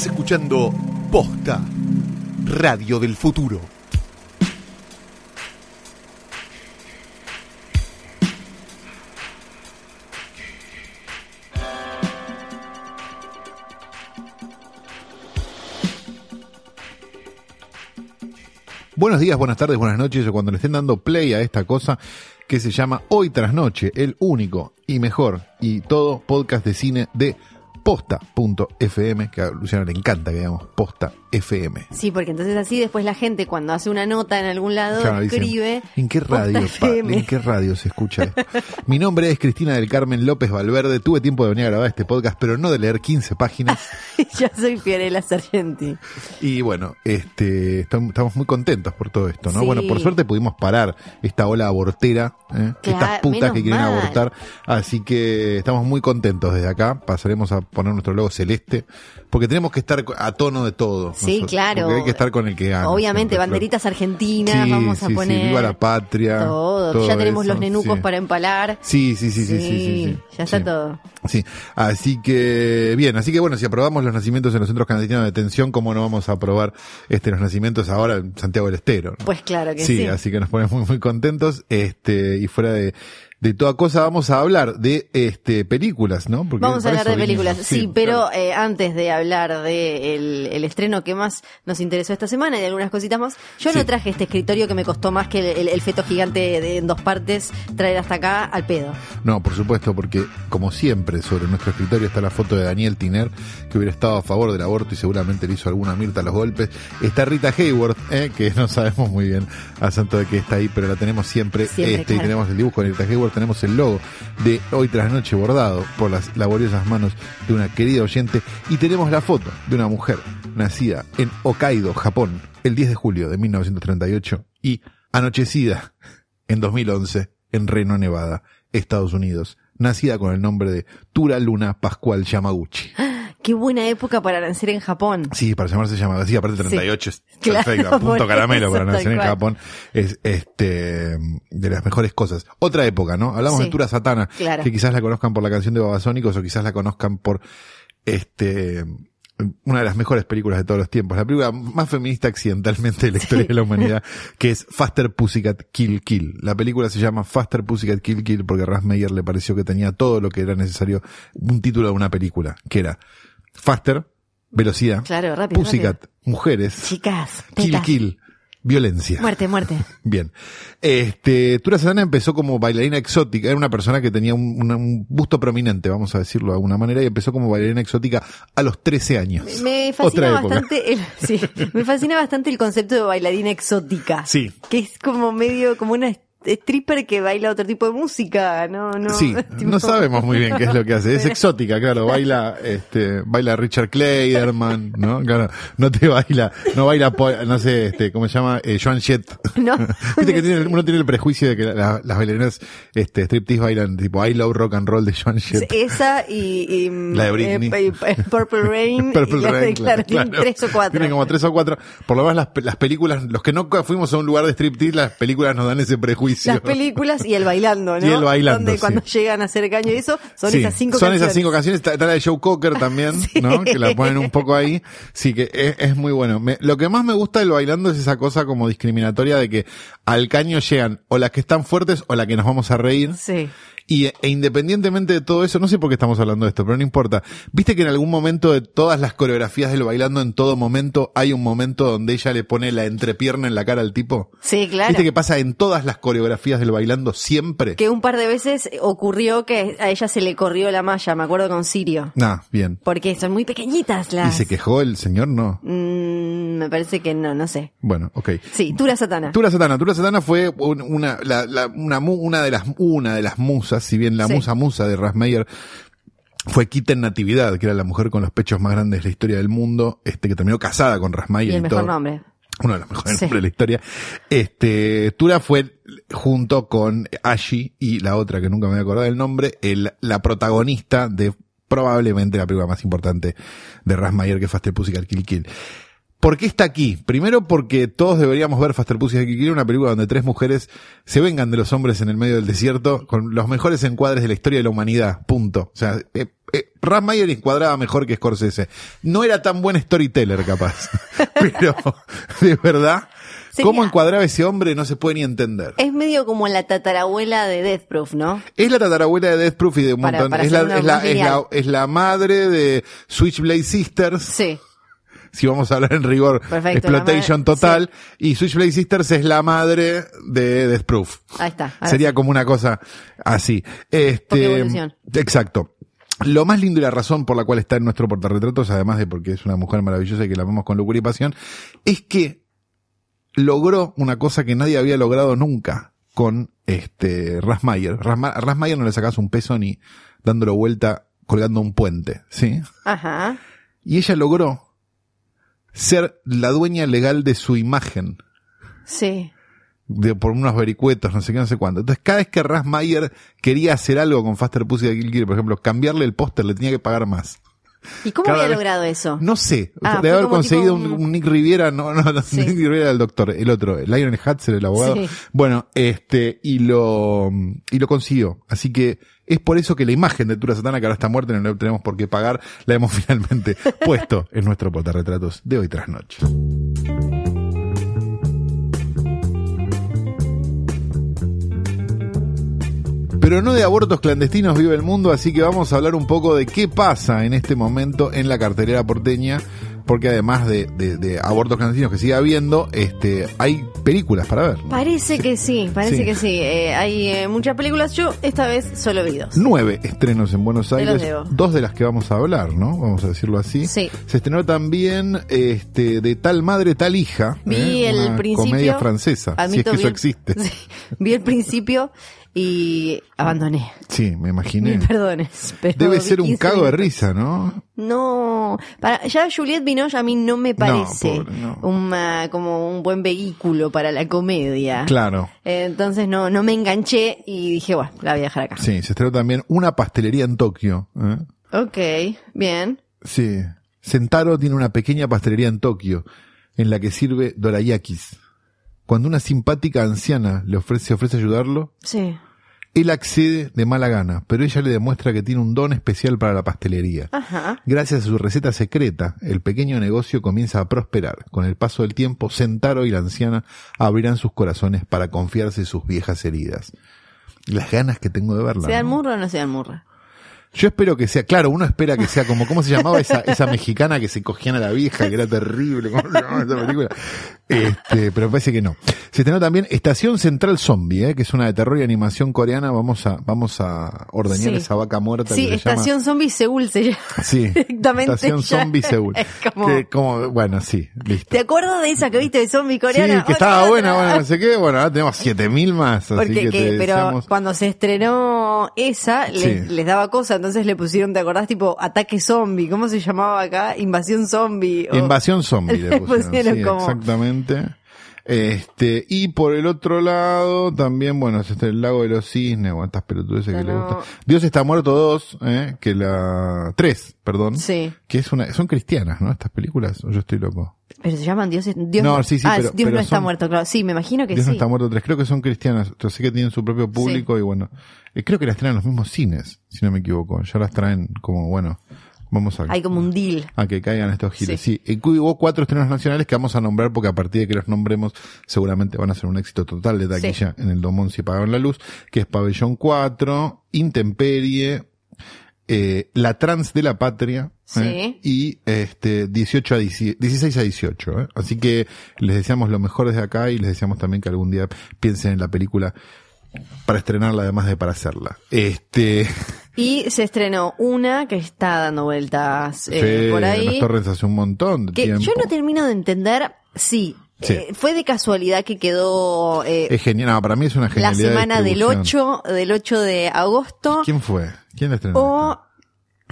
Estás escuchando Posta, Radio del Futuro. Buenos días, buenas tardes, buenas noches, cuando le estén dando play a esta cosa que se llama Hoy tras Noche, el único y mejor y todo podcast de cine de posta.fm, que a Luciano le encanta que digamos posta FM. Sí, porque entonces así después la gente cuando hace una nota en algún lado Claro, dicen, escribe ¿En qué radio? Pa-? ¿En qué radio se escucha esto? Mi nombre es Cristina del Carmen López Valverde. Tuve tiempo de venir a grabar este podcast, pero no de leer 15 páginas. Yo soy Fiorella Sargenti. Y bueno, este, estam- estamos muy contentos por todo esto, ¿no? Sí. Bueno, por suerte pudimos parar esta ola abortera, ¿eh? Claro, estas putas que quieren mal. abortar. Así que estamos muy contentos desde acá. Pasaremos a poner nuestro logo celeste, porque tenemos que estar a tono de todo. Sí, nosotros, claro. hay que estar con el que gana. Obviamente, siempre, banderitas argentinas, Sí, vamos a sí, sí, poner viva la patria, todo. todo ya tenemos eso, los nenucos para empalar. Sí, sí, sí, sí, sí, ya está todo. Sí, así que bien, así que bueno, si aprobamos los nacimientos en los centros clandestinos de detención, ¿cómo no vamos a aprobar este los nacimientos ahora en Santiago del Estero? no? Pues claro que sí, sí. así que nos ponemos muy, muy contentos, este, y fuera de, de toda cosa vamos a hablar de este películas, ¿no? Porque Vamos a hablar de películas, sí, pero claro. eh, antes de hablar de el, el estreno que más nos interesó esta semana y de algunas cositas más, yo Sí. no traje este escritorio que me costó más que el, el- el feto gigante de, en dos partes traer hasta acá al pedo. No, por supuesto, porque como siempre sobre nuestro escritorio está la foto de Daniel Tiner, que hubiera estado a favor del aborto y seguramente le hizo alguna Mirta a los golpes. Está Rita Hayward, eh, que no sabemos muy bien a santo de que está ahí, pero la tenemos siempre. Siempre, este, Y tenemos el dibujo de Rita Hayward, tenemos el logo de Hoy tras Noche bordado por las laboriosas manos de una querida oyente y tenemos la foto de una mujer nacida en Hokkaido, Japón, el 10 de julio de 1938 y anochecida en 2011 en Reno, Nevada, Estados Unidos, nacida con el nombre de Tura Luna Pascual Yamaguchi. Qué buena época para nacer en Japón. Sí, para llamarse Yamaguchi, aparte 38 es Claro, perfecto, punto por caramelo eso, para nacer en cual. Japón, es este de las mejores cosas. Otra época, ¿no? Hablamos Sí. de Tura Satana, Claro. que quizás la conozcan por la canción de Babasónicos o quizás la conozcan por este una de las mejores películas de todos los tiempos, la película más feminista accidentalmente de la historia de la humanidad, que es Faster Pussycat Kill Kill. La película se llama Faster Pussycat Kill Kill porque a Ras Meyer le pareció que tenía todo lo que era necesario, un título de una película, que era Faster, velocidad, Claro, rápido, Pussycat, mujeres, Chicas, Kill tetas. Kill, violencia. Muerte, muerte. Bien. Este, Tura Satana empezó como bailarina exótica, era una persona que tenía un, busto prominente, vamos a decirlo de alguna manera, y empezó como bailarina exótica a los 13 años. Me fascina bastante el, sí, me fascina bastante el concepto de bailarina exótica. Sí. Que es como medio, como una stripper que baila otro tipo de música, no, no. Sí, tipo- no sabemos muy bien qué es lo que hace. Es exótica, claro. Baila, este, baila Richard Clayderman, ¿no? Claro, no te baila, no baila, no sé, este, ¿cómo se llama? Eh, Joan Jett. No. Viste que tiene, uno tiene el prejuicio de que la- las bailarinas, este, striptease bailan tipo I Love Rock and Roll de Joan Jett. Esa y, y, La de Britney. eh, eh, Purple Rain. Purple y la de- Rain, claro, tienen tres o cuatro. Tienen como tres o cuatro. Por lo menos las, las películas, los que no fuimos a un lugar de striptease, las películas nos dan ese prejuicio. Las películas y el bailando, ¿no? Y el bailando, Donde sí. cuando llegan a hacer caño y eso, son Sí, esas cinco son canciones. esas cinco canciones. Está, está la de Joe Cocker también, Sí. ¿no? Que la ponen un poco ahí. Sí, que es, es muy bueno. Me- lo que más me gusta del bailando es esa cosa como discriminatoria de que al caño llegan o las que están fuertes o las que nos vamos a reír. Sí. Y e independientemente de todo eso, no sé por qué estamos hablando de esto, pero no importa. Viste que en algún momento de todas las coreografías del bailando, en todo momento, hay un momento donde ella le pone la entrepierna en la cara al tipo. Sí, claro. Viste que pasa en todas las coreografías del bailando siempre. Que un par de veces ocurrió que a ella se le corrió la malla, me acuerdo con Sirio. Ah, bien. Porque son muy pequeñitas ¿Y las. se quejó el señor? No. Mm, me parece que no, no sé. Bueno, ok. Sí, Tura Satana. Tura Satana. Tura Satana fue un- una, la- la- una, mu- una de las, una de las musas, si bien la Sí. musa musa de Rasmeyer fue Kitten Natividad, que era la mujer con los pechos más grandes de la historia del mundo, este, que terminó casada con Rasmeyer y y, el mejor todo. nombre. Uno de los mejores Sí. nombres de la historia. Este, Tura fue junto con Ashi y la otra que nunca me voy a acordar del nombre, el, la protagonista de probablemente la película más importante de Rasmayer que fue Faster Pussycat Kill Kill. ¿Por qué está aquí? Primero porque todos deberíamos ver Faster Pussy Kill, una película donde tres mujeres se vengan de los hombres en el medio del desierto con los mejores encuadres de la historia de la humanidad. Punto. O sea, eh, eh, Ram Mayer encuadraba mejor que Scorsese. No era tan buen storyteller, capaz. Pero, de verdad, Sería- cómo encuadraba ese hombre no se puede ni entender. Es medio como la tatarabuela de Death Proof, ¿no? Es la tatarabuela de Death Proof y de un Para- montón. para es, la, hacer una es, la, es, la, es la madre de Switchblade Sisters. Sí. Si vamos a hablar en rigor, Perfecto, exploitation total, y Switchblade Sisters es la madre de Death Proof. Ahí está. Sería sí. como una cosa así. Este, exacto. Lo más lindo y la razón por la cual está en nuestro portarretratos, además de porque es una mujer maravillosa y que la vemos con locura y pasión, es que logró una cosa que nadie había logrado nunca con este Rasmayer. Rasma- a Rasmayer no le sacas un peso ni dándolo vuelta colgando un puente, ¿sí? Ajá. Y ella logró ser la dueña legal de su imagen. Sí. De, por unos vericuetos, no sé qué, no sé cuánto. Entonces, cada vez que Ras Mayer quería hacer algo con Faster Pussy de Kill Kill, por ejemplo, cambiarle el póster, le tenía que pagar más. ¿Y cómo Cada había vez- logrado eso? No sé. Ah, fue haber conseguido un, Nick Riviera, no, no, no, Sí. Nick Riviera era el doctor, el otro, Lionel Hutzer, el abogado. Sí. Bueno, este, y lo, y lo consiguió. Así que es por eso que la imagen de Tura Satana, que ahora está muerta y no la tenemos por qué pagar, la hemos finalmente puesto en nuestro portarretratos de hoy tras noche. Pero no de abortos clandestinos vive el mundo, así que vamos a hablar un poco de qué pasa en este momento en la cartelera porteña, porque además de, de- de abortos clandestinos que sigue habiendo, este, hay películas para ver. ¿no? Parece que sí, parece Sí. que sí. Eh, hay eh, muchas películas. Yo esta vez solo vi dos. Nueve estrenos en Buenos Aires, dos de las que vamos a hablar, ¿no? Vamos a decirlo así. Sí. Se estrenó también este, de Tal Madre, Tal Hija. Vi ¿eh? el Una principio. Comedia francesa, si es que vi eso el- existe. Sí, vi el principio y abandoné. Sí, me imaginé. Perdones. pero Debe ser un 15 cago de risa, ¿no? No, para, ya Juliette Binoche a mí no me parece pobre, no. una- como un buen vehículo para la comedia. Claro. Eh, Entonces no, no me enganché y dije, bueno, la voy a dejar acá. Sí, se estrenó también una pastelería en Tokio. ¿eh? Ok, bien. Sí. Sentaro tiene una pequeña pastelería en Tokio en la que sirve dorayakis. Cuando una simpática anciana le ofrece, ofrece ayudarlo, Sí. él accede de mala gana, pero ella le demuestra que tiene un don especial para la pastelería. Ajá. Gracias a su receta secreta, el pequeño negocio comienza a prosperar. Con el paso del tiempo, Sentaro y la anciana abrirán sus corazones para confiarse sus viejas heridas. Las ganas que tengo de verla. ¿Se dan ¿no? murra o no se dan murra? Yo espero que sea, claro, uno espera que sea como, ¿cómo se llamaba esa, esa mexicana que se cogían a la vieja, que era terrible? ¿Cómo se llamaba esa película? Este, pero parece que no. Se estrenó también Estación Central Zombie, ¿eh? que es una de terror y animación coreana. Vamos a, vamos a ordeñar Sí. esa vaca muerta Sí, que Estación Zombie Seúl se llama. llama. Sí, directamente Estación ya. Zombie Seúl. Es como- Que como, bueno, sí, listo. ¿Te acuerdas de esa que viste de zombie Sí, coreana? que estaba buena, bueno, no sé qué. Bueno, ahora tenemos 7000 más. Así Porque que que- pero deseamos- cuando se estrenó esa, les, Sí. les daba cosa, entonces le pusieron, ¿te acordás? Tipo, ataque zombie, ¿cómo se llamaba acá? Invasión zombie. o- Invasión zombie le Le pusieron, pusieron sí, como- exactamente. Este, y por el otro lado, también, bueno, está el lago de los cisnes, o estas pelotudeces que le gustan. Dios está muerto dos, eh, que la, tres, perdón. Sí. Que es una, son cristianas, ¿no? Estas películas, o yo estoy loco. Pero se llaman Dios. Dios No, sí, sí, ah, pero- Dios pero no está son- muerto, claro. Sí, me imagino que Dios sí. no está muerto tres, creo que son cristianas, sé que tienen su propio público y bueno, eh, creo que las traen los mismos cines, si no me equivoco. Ya las traen como, bueno, vamos a Hay como un deal. a que caigan estos giles. Sí, y hubo cuatro estrenos nacionales que vamos a nombrar porque a partir de que los nombremos seguramente van a ser un éxito total de taquilla en el Domón si pagaron la luz, que es Pabellón 4, Intemperie, eh, La Trans de la Patria Sí. eh, y este 18 a 10 16 a 18. eh. Así que les deseamos lo mejor desde acá y les deseamos también que algún día piensen en la película para estrenarla además de para hacerla. Este Y se estrenó una que está dando vueltas eh, sí, por ahí. Torres hace un montón de Que tiempo. yo no termino de entender si Sí. eh, fue de casualidad que quedó eh, Es genial, no, para mí es una la genialidad. de semana del distribución. 8, del 8 de agosto ¿Quién fue? ¿Quién la estrenó? o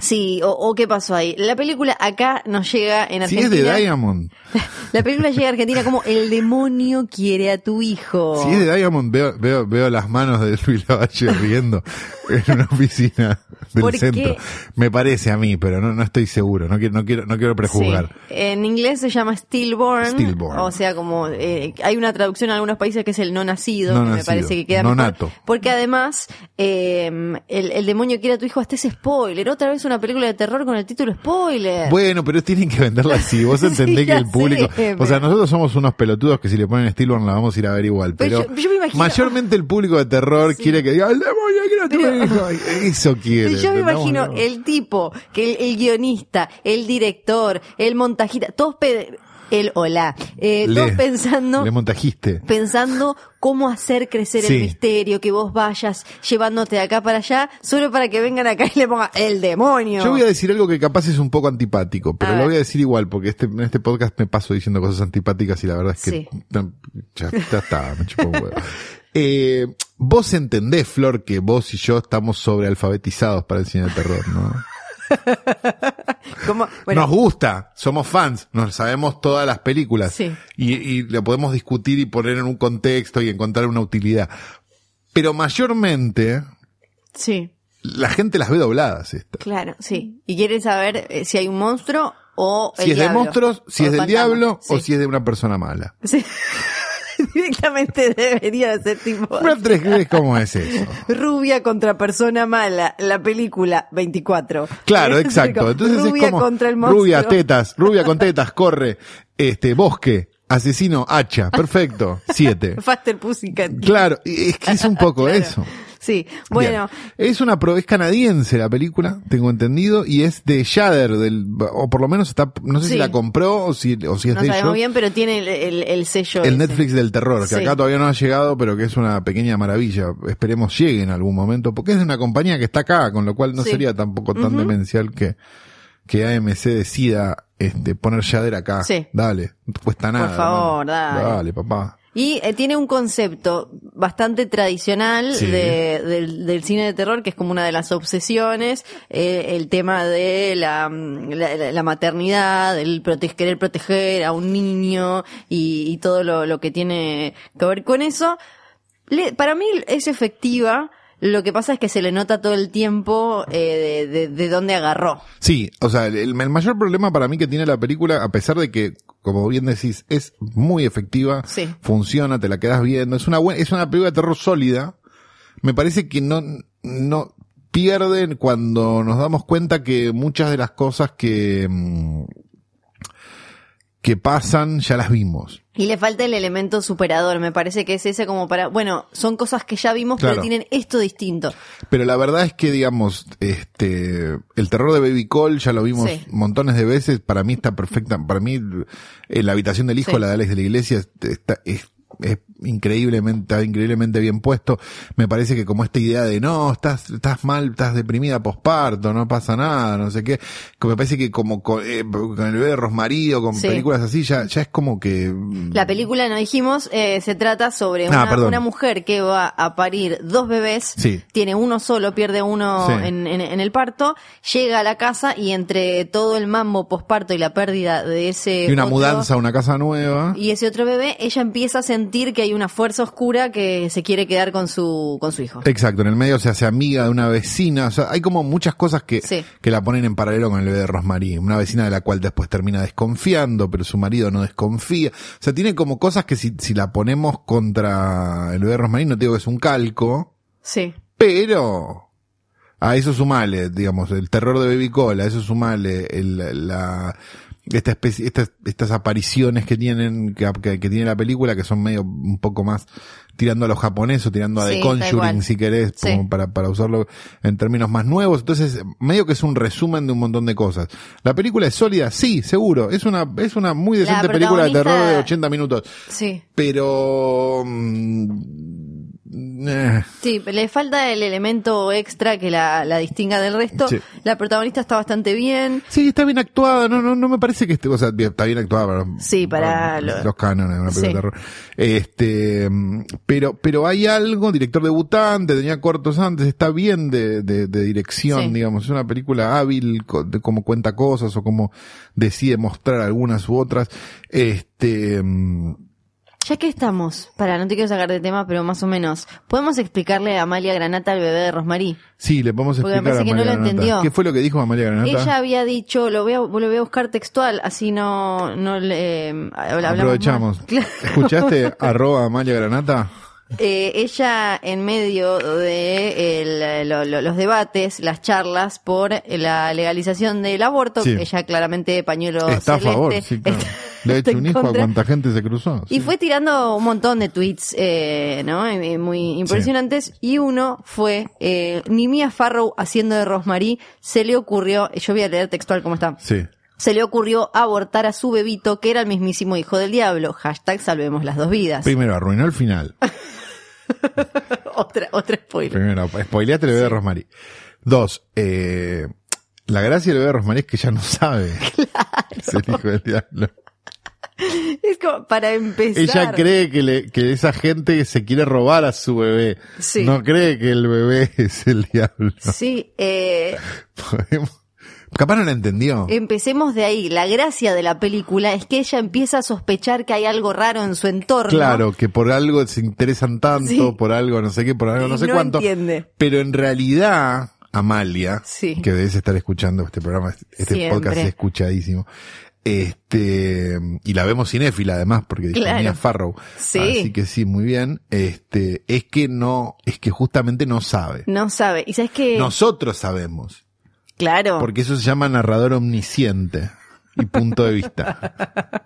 Sí, o, o qué pasó ahí. La película acá nos llega en Si es Argentina. de Diamond, La película llega a Argentina como El demonio quiere a tu hijo. si es de Diamond, veo, veo, veo las manos de Luis Lavalle riendo en una oficina del ¿Por qué? centro. Me parece a mí, pero no, no estoy seguro. No quiero, no quiero, no quiero prejuzgar. Sí. En inglés se llama stillborn, Stillborn. o sea, como eh, hay una traducción en algunos países que es el no nacido, No que me nacido, parece que queda no mejor. nato. Porque además eh, el, el demonio quiere a tu hijo hasta ese spoiler, otra vez una película de terror con el título spoiler. Bueno, pero tienen que venderla así. Vos entendés Sí, que el público. sé, o sea, nosotros somos unos pelotudos que si le ponen Stillborn la vamos a ir a ver igual. Pero Pero, yo- yo me imagino- mayormente el público de terror quiere que diga, el demonio tu Pero- hijo". Eso quiere. Yo me imagino No. el tipo, que el, el guionista, el director, el montajista, todos el hola, eh, Le- todos pensando Le montajiste. pensando cómo hacer crecer Sí. el misterio, que vos vayas llevándote de acá para allá, solo para que vengan acá y le pongan el demonio. Yo voy a decir algo que capaz es un poco antipático, pero A lo ver. voy a decir igual, porque este, en este podcast me paso diciendo cosas antipáticas y la verdad es que Sí. ya, ya está, me chupó un huevo. Eh, vos entendés, Flor, que vos y yo estamos sobrealfabetizados para el cine de terror, ¿no? Como- bueno, Nos gusta, somos fans, nos sabemos todas las películas Sí. y, y lo podemos discutir y poner en un contexto y encontrar una utilidad. Pero mayormente sí, la gente las ve dobladas estas. claro, sí. Y quieren saber eh, si hay un monstruo o el Si es de monstruos, si es del diablo o si es de una persona mala. Sí. Directamente debería ser tipo cómo es eso. rubia contra persona mala, la película 24. Claro, exacto. Entonces rubia es como contra el monstruo. rubia, tetas, rubia con tetas, corre, este, bosque, asesino, hacha, perfecto, siete. Faster Pussycat. Claro, es que es un poco Claro. eso. Sí, bueno, Bien. es una pro, es canadiense la película, tengo entendido, y es de Shudder, del, o por lo menos está, no sé Sí. si la compró o si, o si es no de ellos. bien, pero tiene el, el- el sello. El ese. Netflix del terror, que Sí. acá todavía no ha llegado, pero que es una pequeña maravilla. Esperemos llegue en algún momento, porque es de una compañía que está acá, con lo cual no Sí. sería tampoco tan demencial que, que AMC decida este, poner Shader acá. Sí. Dale, no te cuesta nada. favor, hermano. dale. Dale, papá. Y eh, tiene un concepto bastante tradicional Sí. de- del, del cine de terror, que es como una de las obsesiones, eh, el tema de la, la, la- la maternidad, el querer proteger a un niño y, y todo lo, lo que tiene que ver con eso. Le- para mí es efectiva, lo que pasa es que se le nota todo el tiempo eh, de, de, de dónde agarró. Sí, o sea, el, el mayor problema para mí que tiene la película, a pesar de que, como bien decís, es muy efectiva, Sí. funciona, te la quedas viendo, es una buena, es una película de terror sólida, me parece que no, no pierden cuando nos damos cuenta que muchas de las cosas que, mm, que pasan ya las vimos. Y le falta el elemento superador, me parece que es ese como para, bueno, son cosas que ya vimos, Claro. pero tienen esto distinto. Pero la verdad es que, digamos, este, el terror de Baby Call ya lo vimos Sí. montones de veces. Para mí está perfecta. Para mí, eh, la habitación del hijo, Sí. la de Alex de la Iglesia, está, es, es increíblemente, increíblemente bien puesto. Me parece que como esta idea de no, estás, estás mal, estás deprimida posparto, no pasa nada, no sé qué. Que me parece que como con, eh, con el bebé de Rosmarie o con Sí. películas así, ya, ya es como que, La película, no dijimos, eh, se trata sobre Ah, una, mujer que va a parir dos bebés, Sí. tiene uno solo, pierde uno Sí. en, en- en el parto, llega a la casa y entre todo el mambo posparto y la pérdida de ese y una otro- mudanza a una casa nueva. y ese otro bebé, ella empieza a sentir que hay una fuerza oscura que se quiere quedar con su, con su hijo. Exacto, en el medio se hace amiga de una vecina, o sea, hay como muchas cosas que, Sí. que la ponen en paralelo con el bebé de Rosmarie, una vecina de la cual después termina desconfiando, pero su marido no desconfía, o sea, tiene como cosas que si, si la ponemos contra el bebé de Rosmarie, no te digo que es un calco, Sí. pero a eso sumale, digamos, el terror de Baby Call, a eso sumale el, la, esta especie, estas, estas apariciones que tienen, que, que- que tiene la película, que son medio un poco más tirando a lo japonés o tirando a Sí, The Conjuring, si querés, Sí. como para, para usarlo en términos más nuevos. Entonces, medio que es un resumen de un montón de cosas. ¿La película es sólida? Sí, seguro. Es una, es una muy decente película de terror de protagonista- 80 minutos. Sí. Pero mm, eh, Sí, le falta el elemento extra que la, la distinga del resto. Sí. La protagonista está bastante bien. Sí, está bien actuada, no, no, no me parece que esté, o sea, está bien actuada para, Sí, para lo- los cánones una Sí. de terror. Este, pero, pero hay algo, director debutante, tenía cortos antes, está bien de, de, de dirección, Sí. digamos, es una película hábil, de cómo cuenta cosas o cómo decide mostrar algunas u otras. Este, mm, Ya que estamos, para no te quiero sacar de tema, pero más o menos, ¿podemos explicarle a Amalia Granata al bebé de Rosmarie? sí, le podemos Porque me explicar a parece que no lo entendió. ¿Qué fue lo que dijo Amalia Granata? Ella había dicho, lo voy a, lo voy a buscar textual, así no, no le, eh, hablamos Aprovechamos. más. ¿Escuchaste arroba Amalia Granata? Eh, ella en medio de el- lo- lo- los debates, las charlas por la legalización del aborto, Sí. ella claramente pañuelo Está a favor, sí, claro. está- Le ha hecho un hijo a cuánta gente se cruzó. Y sí. fue tirando un montón de tweets, eh, ¿no? Muy impresionantes. Y uno fue, eh, ni Mia Farrow haciendo de Rosemary, se le ocurrió, yo voy a leer textual cómo está. Sí. Se le ocurrió abortar a su bebito, que era el mismísimo hijo del diablo. Hashtag salvemos las dos vidas. Primero, arruinó el final. otra, otra spoiler. Primero, spoileaste el bebé de Rosmarie. Dos, eh, la gracia del bebé de Rosmarie es que ya no sabe. Es el hijo del diablo. Es como, para empezar. Ella cree que, le, que esa gente se quiere robar a su bebé. Sí. No cree que el bebé es el diablo. Sí, eh, Podemos- Capaz no la entendió. empecemos de ahí. La gracia de la película es que ella empieza a sospechar que hay algo raro en su entorno. Claro, que por algo se interesan tanto, Sí. por algo no sé qué, por algo no sé no cuánto. entiende. Pero en realidad, Amalia, Sí. que debes estar escuchando este programa, este Siempre. podcast es escuchadísimo. Este, y la vemos cinéfila además, porque Claro. Mia Farrow. Sí. Así que sí, muy bien. Este, es que no, es que justamente no sabe. No sabe. Y sabes que. Nosotros sabemos. Claro. Porque eso se llama narrador omnisciente y punto de vista.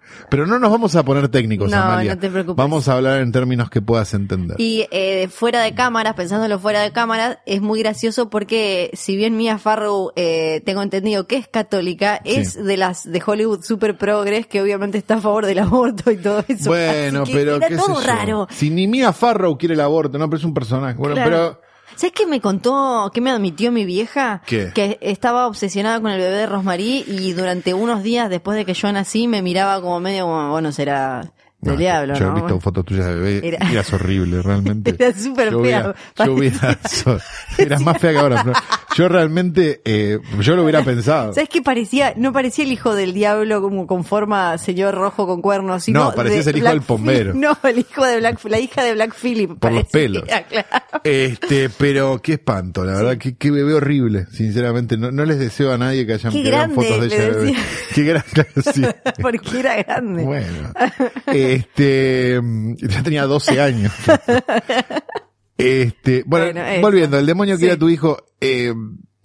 Pero no nos vamos a poner técnicos, No, Amalia. no te preocupes. Vamos a hablar en términos que puedas entender. Y eh, fuera de cámaras, pensándolo fuera de cámaras, es muy gracioso porque si bien Mia Farrow, eh, tengo entendido que es católica, Sí. es de las de Hollywood super progres que obviamente está a favor del aborto y todo eso. Bueno, que pero era qué todo sé yo. raro. Si ni Mia Farrow quiere el aborto, no, pero es un personaje. Bueno, Claro. pero ¿Sabes qué me contó, qué me admitió mi vieja? ¿Qué? Que estaba obsesionada con el bebé de Rosmarie y durante unos días después de que yo nací me miraba como medio como, bueno, será del No, diablo, yo ¿no? he visto fotos tuyas de bebé, Era- eras horrible, realmente. Era súper fea, Yo hubiera, so- eras más fea que ahora, pero yo realmente, eh, yo lo hubiera pensado. ¿Sabes qué parecía? No parecía el hijo del diablo como con forma señor rojo con cuernos, sino No, parecías el hijo del Black. Phillip. No, el hijo de Black, la hija de Black Phillip. Por los pelos. claro. Este, pero qué espanto, la verdad, qué bebé horrible, sinceramente. No, no les deseo a nadie que hayan Qué grande, fotos de ella de bebé. Qué grande, sí. Porque era grande. Bueno, este, mm, ya tenía 12 años. Este, bueno, volviendo, el demonio que Sí. era tu hijo, eh,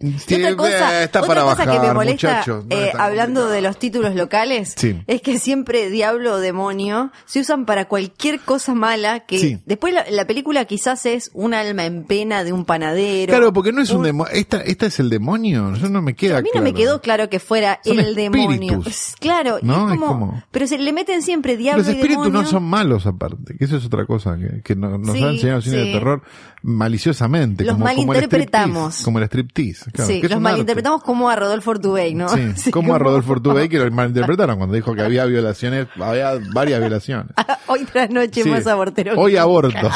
sí, otra cosa, está otra para cosa bajar, que me molesta. No eh, hablando complicado. de los títulos locales, Sí. es que siempre diablo o demonio se usan para cualquier cosa mala que Sí. después la, la película quizás es un alma en pena de un panadero. Claro, porque no es un un- demonio. Esta, esta es el demonio. Eso no me queda A mí no claro. me quedó claro que fuera Son el demonio. Claro, ¿No? es Es como, como- pero se le meten siempre diablo Los y espíritus demonio. no son malos aparte, que eso es otra cosa que, que no- nos Sí, ha enseñado cine de terror maliciosamente. Los como, como el malinterpretamos. striptease, Como el striptease. Claro, sí, los malinterpretamos como a Rodolfo Urtubey, ¿no? arte. Sí, como a Rodolfo Urtubey que lo malinterpretaron cuando dijo que había violaciones, había varias violaciones. Hoy tras noche Sí. más abortero. Hoy aborto.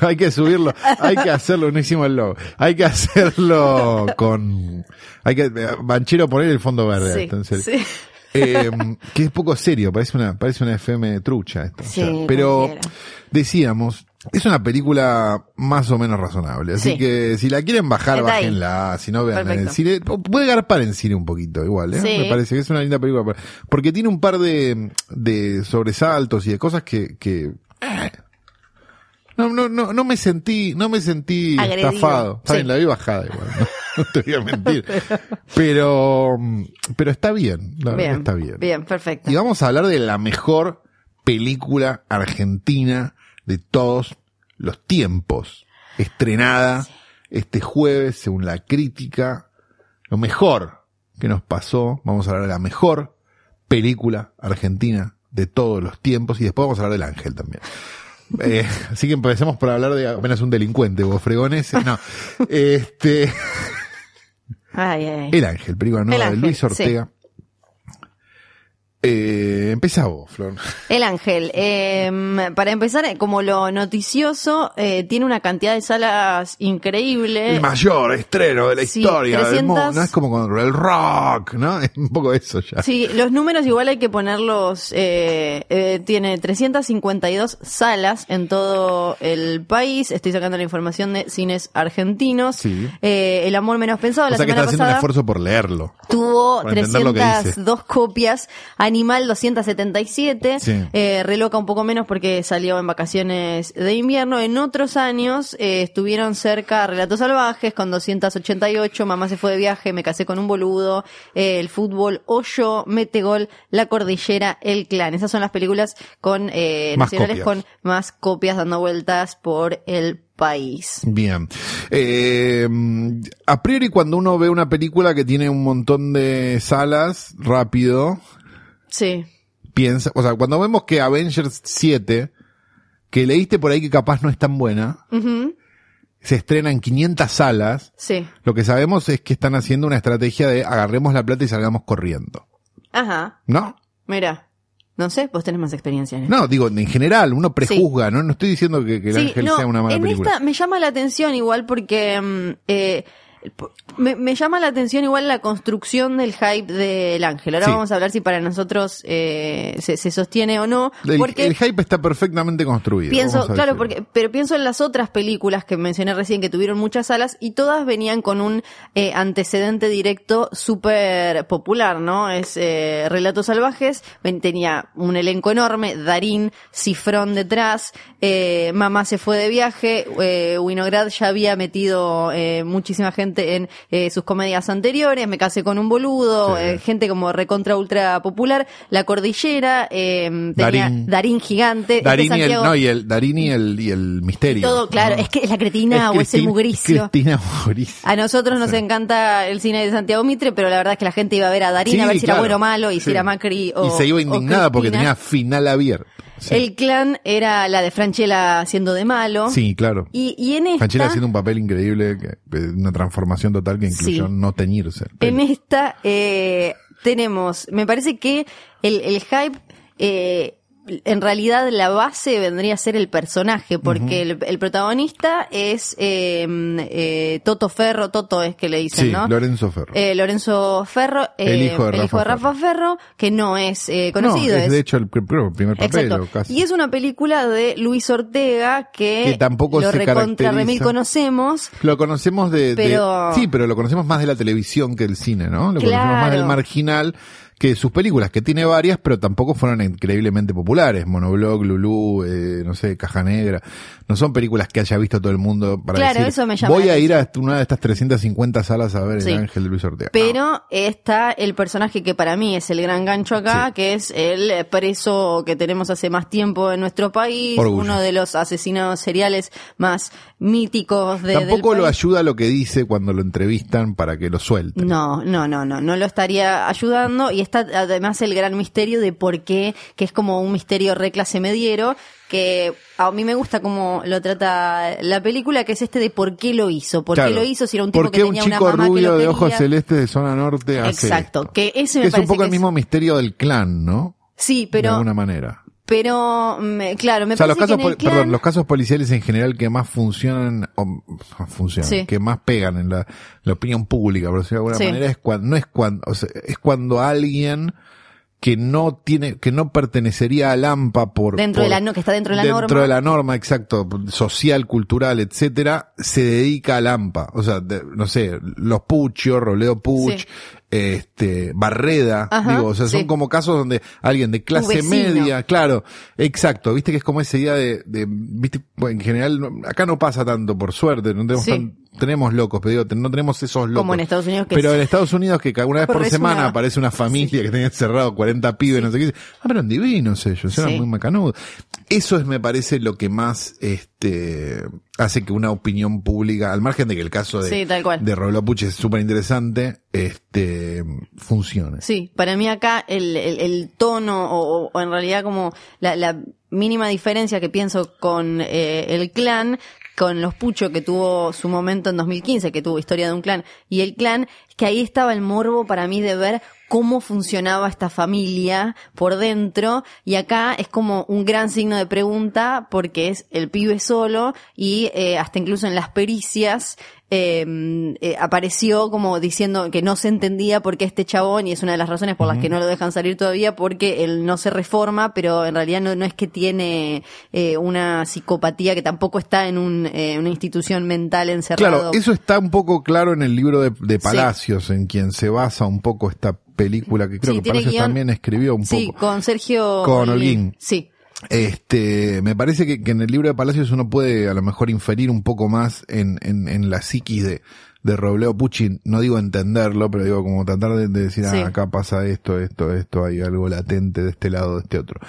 hay que subirlo. Hay que hacerlo. No hicimos el logo. Hay que hacerlo con. Hay que. Banchero poner el fondo verde. Sí, esto, en serio. sí. Eh, que es poco serio. Parece una, parece una FM trucha esto. Sí. Pero cualquiera. decíamos. Es una película más o menos razonable. Así Sí. que si la quieren bajar, Está ahí. bájenla. Si no, vean en el cine. Puede garpar en cine un poquito, igual, ¿eh? Sí. Me parece que es una linda película. Porque tiene un par de, de sobresaltos y de cosas que, que eh, no, no, no, no me sentí, no me sentí Agredido. estafado. Sí. bien, la vi bajada igual, no, no te voy a mentir. Pero, pero está bien, la verdad Bien, está bien. Bien, perfecto. Y vamos a hablar de la mejor película argentina de todos los tiempos. Estrenada este jueves, según la crítica. Lo mejor que nos pasó. Vamos a hablar de la mejor película argentina de todos los tiempos. Y después vamos a hablar del ángel también. Eh, así que empecemos por hablar de apenas un delincuente, vos fregones. No. Este. Ay, ay. El Ángel, película nueva de Luis Ortega. Eh, empezá vos, Flor. El Ángel, eh, para empezar, como lo noticioso, eh, tiene una cantidad de salas increíble. El mayor estreno de la sí, historia del 300. mundo. No es como con el rock, ¿no? Es un poco eso ya. Sí, los números igual hay que ponerlos. Eh, eh, tiene 352 salas en todo el país. Estoy sacando la información de cines argentinos. Sí. Eh, el amor menos pensado o la sea que está haciendo un pasada esfuerzo por leerlo. tuvo Para entender lo que dice. 302 copias. Animal 277. Sí. Eh, reloca un poco menos porque salió en vacaciones de invierno. En otros años eh, estuvieron cerca Relatos Salvajes con 288. Mamá se fue de viaje, me casé con un boludo. eh, el fútbol, Hoyo, Metegol, La Cordillera, El Clan. Esas son las películas con eh, Más nacionales copias. con más copias dando vueltas por el país. Bien. Eh, a priori, cuando uno ve una película que tiene un montón de salas, rápido, Sí. piensa, o sea, cuando vemos que Avengers 7, que leíste por ahí que capaz no es tan buena, se estrena en 500 salas, Sí. lo que sabemos es que están haciendo una estrategia de agarremos la plata y salgamos corriendo. Ajá. ¿No? Mira. No sé, vos tenés más experiencia en esto. No, digo, en general, uno prejuzga, ¿no? No estoy diciendo que, que el Sí, ángel no, sea una mala en película. esta me llama la atención igual porque mm, eh, me, me llama la atención igual la construcción del hype del ángel. Ahora Sí. vamos a hablar si para nosotros eh, se, se sostiene o no. El, porque el hype está perfectamente construido. pienso, claro, porque pero pienso en las otras películas que mencioné recién que tuvieron muchas salas y todas venían con un eh, antecedente directo súper popular, ¿no? Es eh, Relatos Salvajes, ven- tenía un elenco enorme, Darín, Cifrón detrás, eh, Mamá se fue de viaje, Winograd ya había metido muchísima gente en eh, sus comedias anteriores, Me casé con un boludo, Sí. eh, gente como recontra ultra popular, La Cordillera, eh, tenía Darín. Darín, gigante, este Darini, el, Santiago- no, y el, Darini y el, y el misterio. todo, claro, ¿no? es que es la cretina o es el Cristina- mugricio. Cristina Mugricio. A nosotros nos encanta el cine de Santiago Mitre, pero la verdad es que la gente iba a ver a Darín Sí, a ver si claro. era bueno o malo, y si era Macri o Y se iba indignada porque tenía final abierto. Sí, El clan era la de Franchella haciendo de malo. Sí, claro. Y, y en esta, Franchella haciendo un papel increíble, una transformación total que incluyó Sí. no teñirse. en esta eh, tenemos, me parece que el, el hype, eh, en realidad la base vendría a ser el personaje, porque el, el protagonista es eh, eh, Toto Ferro, Toto es que le dicen, sí, ¿no? Lorenzo Ferro. Eh, Lorenzo Ferro, eh, El hijo de Rafa Rafa Ferro, que no es eh, conocido. no, es, de hecho el pr- pr- primer papel. O casi. Y es una película de Luis Ortega que, Que tampoco lo recontra remil conocemos. Lo conocemos de, de- Pero- Sí, pero lo conocemos más de la televisión que del cine, ¿no? Lo conocemos más del marginal que sus películas, que tiene varias, pero tampoco fueron increíblemente populares. Monoblog, Lulú, eh, no sé, Caja Negra. No son películas que haya visto todo el mundo para Claro, decir, eso me llama voy a ir a una de estas 350 salas a ver Sí. El Ángel de Luis Ortega. Pero está el personaje que para mí es el gran gancho acá, Sí. que es el preso que tenemos hace más tiempo en nuestro país, Orgullo. uno de los asesinados seriales más míticos de, Tampoco del lo país. ayuda lo que dice cuando lo entrevistan para que lo suelten. No, no, no, no, no lo estaría ayudando y está además el gran misterio de por qué, que es como un misterio re clase mediero, que a mí me gusta como lo trata la película, que es este de por qué lo hizo, por Claro. qué lo hizo, si era un tipo ¿Por que qué un tenía chico una mamá que rubio lo de ojos celestes de zona norte hace Exacto, esto? que ese me Que es un poco que el mismo misterio del clan, ¿no? Sí, de pero, alguna manera. Pero, me- claro, me o sea, los parece casos, que en el perdón, los casos policiales en general que más funcionan, o funcionan, Sí. que más pegan en la, la opinión pública, por decirlo de alguna Sí. manera, es cuando, no es cuando, o sea, es cuando alguien que no tiene, que no pertenecería al AMPA por, Dentro de la no- que está dentro de la dentro norma. de la norma, exacto, social, cultural, etcétera, se dedica al AMPA. O sea, de- no sé, los Puccio, Roleo Puch, Sí. este, Barreda, Ajá, digo, o sea, son sí. como casos donde alguien de clase media, claro, exacto, viste que es como esa idea de, de viste, bueno, en general, acá no pasa tanto, por suerte, no tenemos Sí. tan- tenemos locos, pero digo, no tenemos esos locos. Como en Estados Unidos, que Pero en Estados Unidos que cada una vez por semana una- aparece una familia que tenía encerrado 40 pibes, no sé qué. Ah, pero divinos ellos, eran Sí. muy macanudos. Eso es, me parece, lo que más este, hace que una opinión pública, al margen de que el caso de, Sí, tal cual. de Roblo Puch es súper interesante, este, funcione. Sí, para mí acá el, el, el tono o, o en realidad como la, la mínima diferencia que pienso con eh, el clan, con los Pucho que tuvo su momento en 2015, que tuvo historia de un clan, y el clan, que ahí estaba el morbo para mí de ver cómo funcionaba esta familia por dentro y acá es como un gran signo de pregunta porque es el pibe solo y eh, hasta incluso en las pericias eh, eh, apareció como diciendo que no se entendía por qué este chabón y es una de las razones por las que no lo dejan salir todavía porque él no se reforma pero en realidad no, no es que tiene eh, una psicopatía que tampoco está en un, eh, una institución mental encerrado. Claro, eso está un poco claro en el libro de, de Palacios, en quien se basa un poco esta película que creo Sí, que Palacios guión- también escribió un Sí, poco. con Sergio Con Holguín. Sí, Este, me parece que, que en el libro de Palacios uno puede a lo mejor inferir un poco más en, en, en la psiquis de, de Robleo Pucci, no digo entenderlo, pero digo como tratar de, de decir, Sí. ah, acá pasa esto, esto, esto, hay algo latente de este lado, de este otro.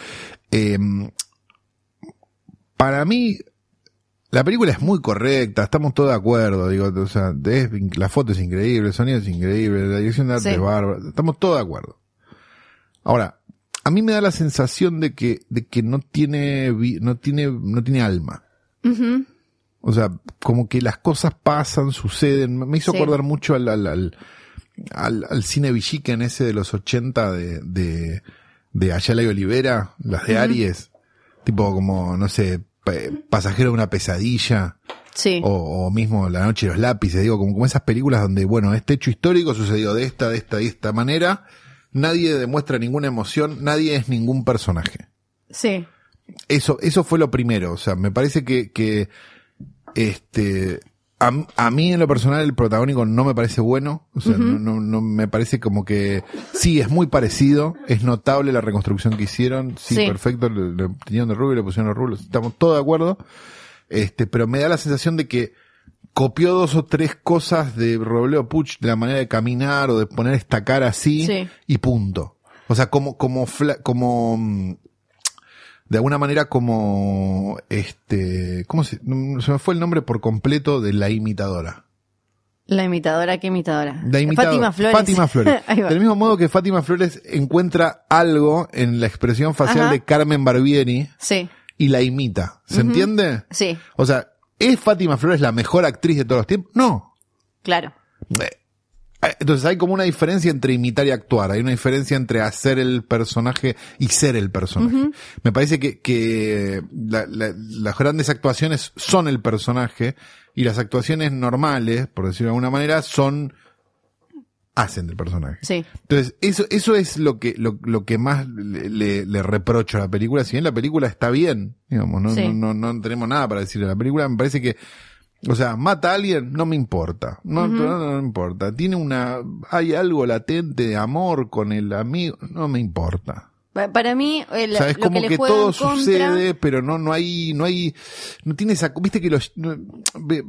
Eh, para mí, la película es muy correcta, estamos todos de acuerdo, digo, o sea, es- la foto es increíble, el sonido es increíble, la dirección de arte Sí. es bárbara, estamos todos de acuerdo. Ahora, a mí me da la sensación de que, de que no tiene, no tiene, no tiene alma. Ujú. O sea, como que las cosas pasan, suceden. Me- hizo Sí. acordar mucho al, al, al, al, al cine Villiquen ese de los 80 de, de, de Ayala y Olivera, las de Aries. Tipo como, no sé, pasajero de una pesadilla. sí. O, o mismo La Noche de los Lápices, digo, como, como esas películas donde, bueno, este hecho histórico sucedió de esta, de esta y esta manera, nadie demuestra ninguna emoción, nadie es ningún personaje. Sí. Eso, eso fue lo primero, o sea, me parece que, que este, a, a mí en lo personal el protagónico no me parece bueno, o sea, no, no, no me parece como que, sí, es muy parecido, es notable la reconstrucción que hicieron, sí, Sí. perfecto, le, le tenían de rubio, le pusieron los rulos, estamos todos de acuerdo, este, pero me da la sensación de que copió dos o tres cosas de Robleo Puch de la manera de caminar o de poner esta cara así Sí. y punto. O sea, como, como, fla- como, mm, de alguna manera como, este, ¿cómo se, se me fue el nombre por completo de la imitadora? La imitadora, ¿qué imitadora? La imitadora. Fátima Flores. Fátima Flores. Del mismo modo que Fátima Flores encuentra algo en la expresión facial Ajá. de Carmen Barbieri Sí, y la imita. ¿Se entiende? sí, O sea, ¿es Fátima Flores la mejor actriz de todos los tiempos? No. claro. Eh, Entonces hay como una diferencia entre imitar y actuar. Hay una diferencia entre hacer el personaje y ser el personaje. Me parece que, que la- la- las grandes actuaciones son el personaje y las actuaciones normales, por decirlo de alguna manera, son hacen del personaje. Sí. Entonces, eso, eso es lo que, lo, lo que más le, le- reprocho a la película. Si bien la película está bien, digamos, no, Sí. no, no, no tenemos nada para decirle a la película, me parece que, o sea, mata a alguien, no me importa. No, no, no me importa. Tiene una, hay algo latente de amor con el amigo, no me importa. Pa- Para mí, el, O sea, es lo como que, que todo contra- sucede, pero no, no hay, no hay, no tiene esa, viste que los, no, ve-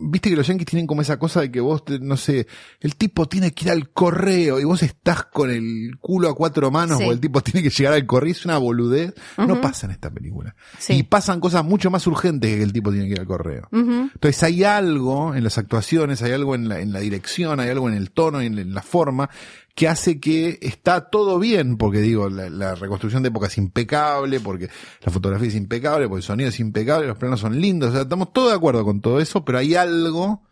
viste que los yankees tienen como esa cosa de que vos, no sé, el tipo tiene que ir al correo y vos estás con el culo a cuatro manos Sí. o el tipo tiene que llegar al correo, es una boludez. No pasa en esta película. Sí. Y pasan cosas mucho más urgentes que el tipo tiene que ir al correo. Entonces hay algo en las actuaciones, hay algo en la, en la dirección, hay algo en el tono y en, en la forma que hace que está todo bien, porque digo, la, la reconstrucción de época es impecable, porque la fotografía es impecable, porque el sonido es impecable, los planos son lindos, o sea, estamos todos de acuerdo con todo eso, pero hay algo,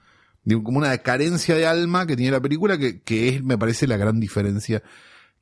como una carencia de alma que tiene la película que, que es, me parece, la gran diferencia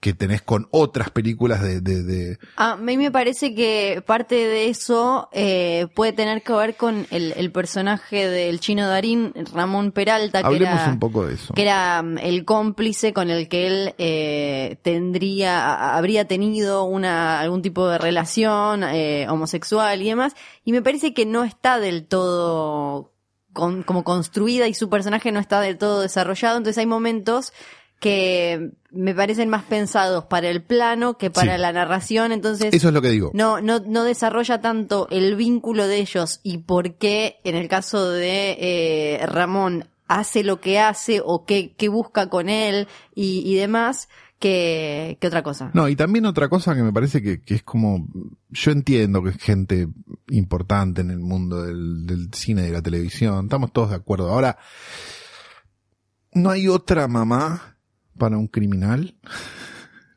que tenés con otras películas de, de, de- A mí me parece que parte de eso eh, puede tener que ver con el, el personaje del chino Darín, Ramón Peralta, que hablemos era, un poco de eso. que era mm, el cómplice con el que él eh, tendría, habría tenido una, algún tipo de relación eh, homosexual y demás, y me parece que no está del todo con- como construida y su personaje no está del todo desarrollado, entonces hay momentos que me parecen más pensados para el plano que para Sí. la narración, entonces Eso es lo que digo. no, no, no desarrolla tanto el vínculo de ellos y por qué en el caso de eh, Ramón hace lo que hace o qué, qué busca con él y, y demás, que, que otra cosa. No, y también otra cosa que me parece que, que es como, yo entiendo que es gente importante en el mundo del, del cine y de la televisión, estamos todos de acuerdo. Ahora, ¿no hay otra mamá para un criminal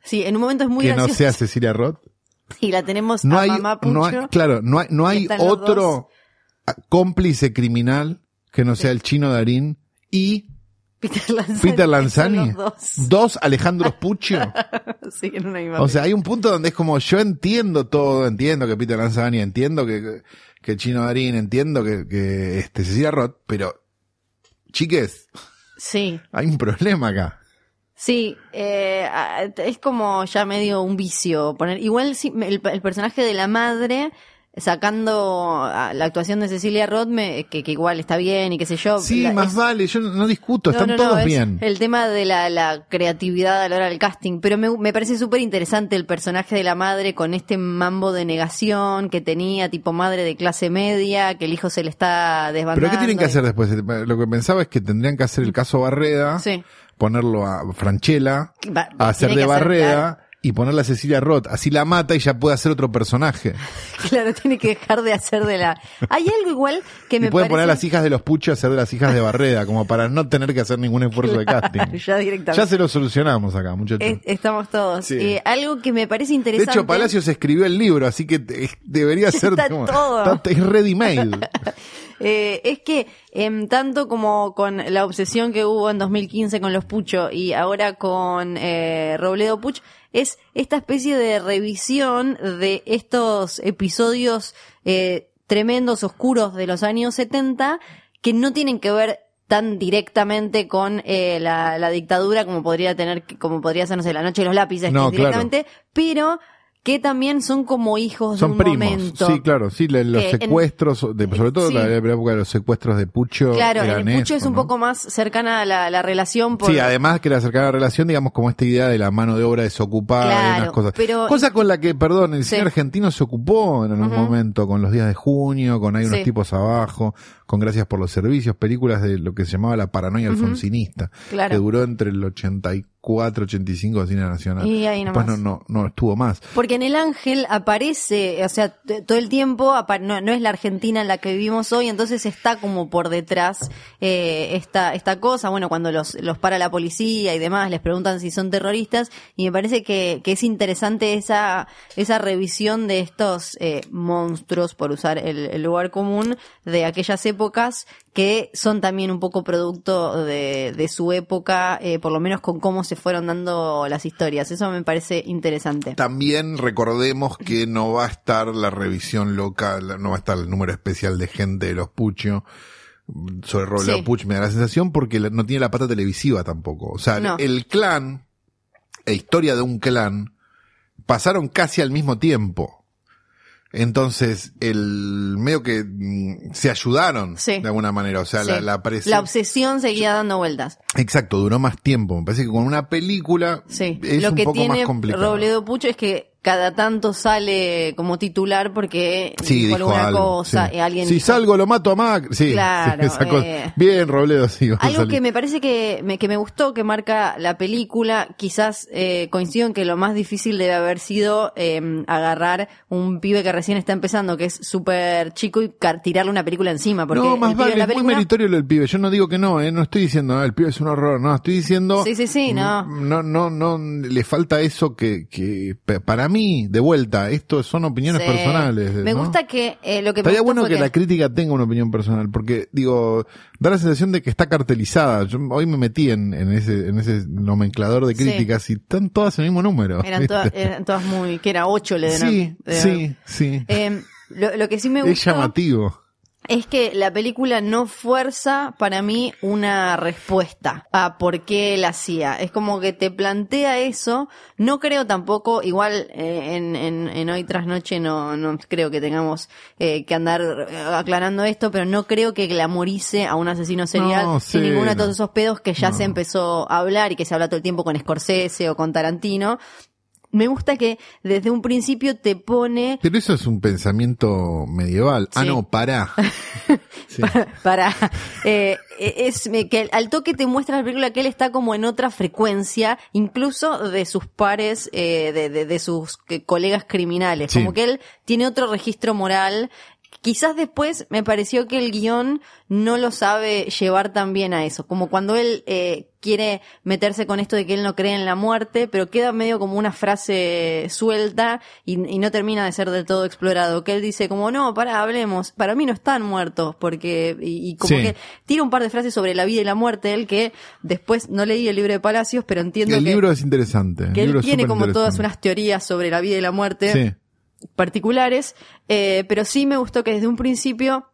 Sí, en un momento es muy que no sea Cecilia Roth? Y la tenemos No a hay, mamá Pucho. no hay- claro, no hay, no hay otro cómplice criminal que no sea el chino Darín y Peter Lanzani. Peter Lanzani. los dos. Dos Alejandro Puccio. Sí, en una misma O sea, hay un punto donde es como yo entiendo todo, entiendo que Peter Lanzani, entiendo que, que Chino Darín, entiendo que, que este Cecilia Roth, pero chiques, Sí, hay un problema acá. Sí, eh, es como ya medio un vicio poner. Igual el personaje de la madre sacando a la actuación de Cecilia Roth, me- que, que igual está bien y qué sé yo. Sí, la- más es- vale, yo no, discuto, No, están no, no, todos es bien. El tema de la, la creatividad a la hora del casting, pero me, me parece súper interesante el personaje de la madre con este mambo de negación que tenía, tipo madre de clase media, que el hijo se le está desbandando. Pero ¿qué tienen que y- hacer después? Lo que pensaba es que tendrían que hacer el caso Barreda, Sí. ponerlo a Franchella, a hacer de hacer, Barreda y ponerle a Cecilia Roth. Así la mata y ya puede hacer otro personaje. Claro, tiene que dejar de hacer de la. Hay algo igual que Y me pueden parece. poner a las hijas de los puchos a hacer de las hijas de Barreda, como para no tener que hacer ningún esfuerzo de casting. ya directamente. Ya se lo solucionamos acá, muchachos. Es- estamos todos. Sí. Eh, algo que me parece De interesante. hecho, Palacios escribió el libro, así que te- debería ser Está como- todo. está- es ready made. Eh, es que em, tanto como con la obsesión que hubo en 2015 con los Pucho y ahora con eh, Robledo Puch, es esta especie de revisión de estos episodios eh, tremendos, oscuros de los años 70 que no tienen que ver tan directamente con eh, la, la dictadura como podría tener, como podría ser, no sé, la noche de los lápices, No, que es claro. directamente, pero que también son como hijos Son de un primos. momento. Sí, claro, sí, le- los en- secuestros, de- sobre todo Sí. la, la época de los secuestros de Pucho. Claro, el Pucho eso, es un ¿no? poco más cercana a la, la relación por... Sí, además que la cercana relación, digamos, como esta idea de la mano de obra desocupada y unas cosas. pero- Cosa con la que, perdón, el Sí. cine argentino se ocupó en algún momento, con los días de junio, con hay unos Sí. tipos abajo, con Gracias por los Servicios, películas de lo que se llamaba la paranoia alfonsinista, Claro. que duró entre el 84, 85 de cine nacional. Y ahí Después no, nomás. no, no estuvo más. Porque en El Ángel aparece, o sea, todo el tiempo, no, no es la Argentina en la que vivimos hoy, entonces está como por detrás eh, esta, esta cosa. Bueno, cuando los, los para la policía y demás, les preguntan si son terroristas, y me parece que, que es interesante esa, esa revisión de estos eh, monstruos, por usar el, el lugar común, de aquellas épocas que son también un poco producto de, de su época, eh, por lo menos con cómo se fueron dando las historias. Eso me parece interesante. También recordemos que no va a estar la revisión local, no va a estar el número especial de gente de los Pucho sobre Robledo Sí. Puch, me da la sensación porque no tiene la pata televisiva tampoco. O sea, No. el clan, e historia de un clan, pasaron casi al mismo tiempo. Entonces, el medio que mm, se ayudaron Sí. de alguna manera. O sea, la, Sí. la obsesión seguía dando vueltas. Exacto, duró más tiempo. Me parece que con una película Sí. es Lo un que poco más tiene complicado. Robledo Pucho es que cada tanto sale como titular porque Sí, dijo dijo alguna algo. cosa sí. alguien si dijo- salgo lo mato a Mac. Sí, Claro, eh. Bien, Robledo, sí. Algo que me parece que me, que me gustó, que marca la película, quizás eh, coincido en que lo más difícil debe haber sido eh, agarrar un pibe que recién está empezando, que es súper chico, y tirarle una película encima. Porque no, más vale, es muy película- meritorio lo del pibe. Yo no digo que no, eh, no estoy diciendo, ah, el pibe es un horror, no, estoy diciendo... Sí, sí, sí, no. No, no, no, le falta eso que, que para mí, de vuelta, esto son opiniones Sí. personales. Me ¿no? gusta que eh, lo que Estaría bueno que, la crítica tenga una opinión personal, porque, digo, da la sensación de que está cartelizada. Yo hoy me metí en, en ese, en ese nomenclador de Sí. críticas y están todas en el mismo número. eran, todas, eran todas muy, que era ocho le dieron- sí, sí, sí. Eh, lo, lo que sí me es gustó llamativo. Es que la película no fuerza para mí una respuesta a por qué él hacía. Es como que te plantea eso. No creo tampoco, igual eh, en, en, en hoy tras noche no, no creo que tengamos eh, que andar eh, aclarando esto, pero no creo que glamorice a un asesino serial No, sí, ninguno de todos esos pedos que ya No. se empezó a hablar y que se habla todo el tiempo con Scorsese o con Tarantino. Me gusta que desde un principio te pone Pero eso es un pensamiento medieval. Ah, no, pará. Sí. para eh, es que al toque te muestra la película que él está como en otra frecuencia incluso de sus pares eh, de, de- de sus colegas criminales Sí. como que él tiene otro registro moral Quizás después me pareció que el guion no lo sabe llevar tan bien a eso, como cuando él eh, quiere meterse con esto de que él no cree en la muerte, pero queda medio como una frase suelta y, y no termina de ser del todo explorado, que él dice como, no, para, hablemos, para mí no están muertos, porque, y, y como Sí. que tira un par de frases sobre la vida y la muerte, él que después no leí el libro de Palacios, pero entiendo El que, libro es interesante. el que él libro tiene como todas unas teorías sobre la vida y la muerte Sí. Particulares, eh, pero sí me gustó que desde un principio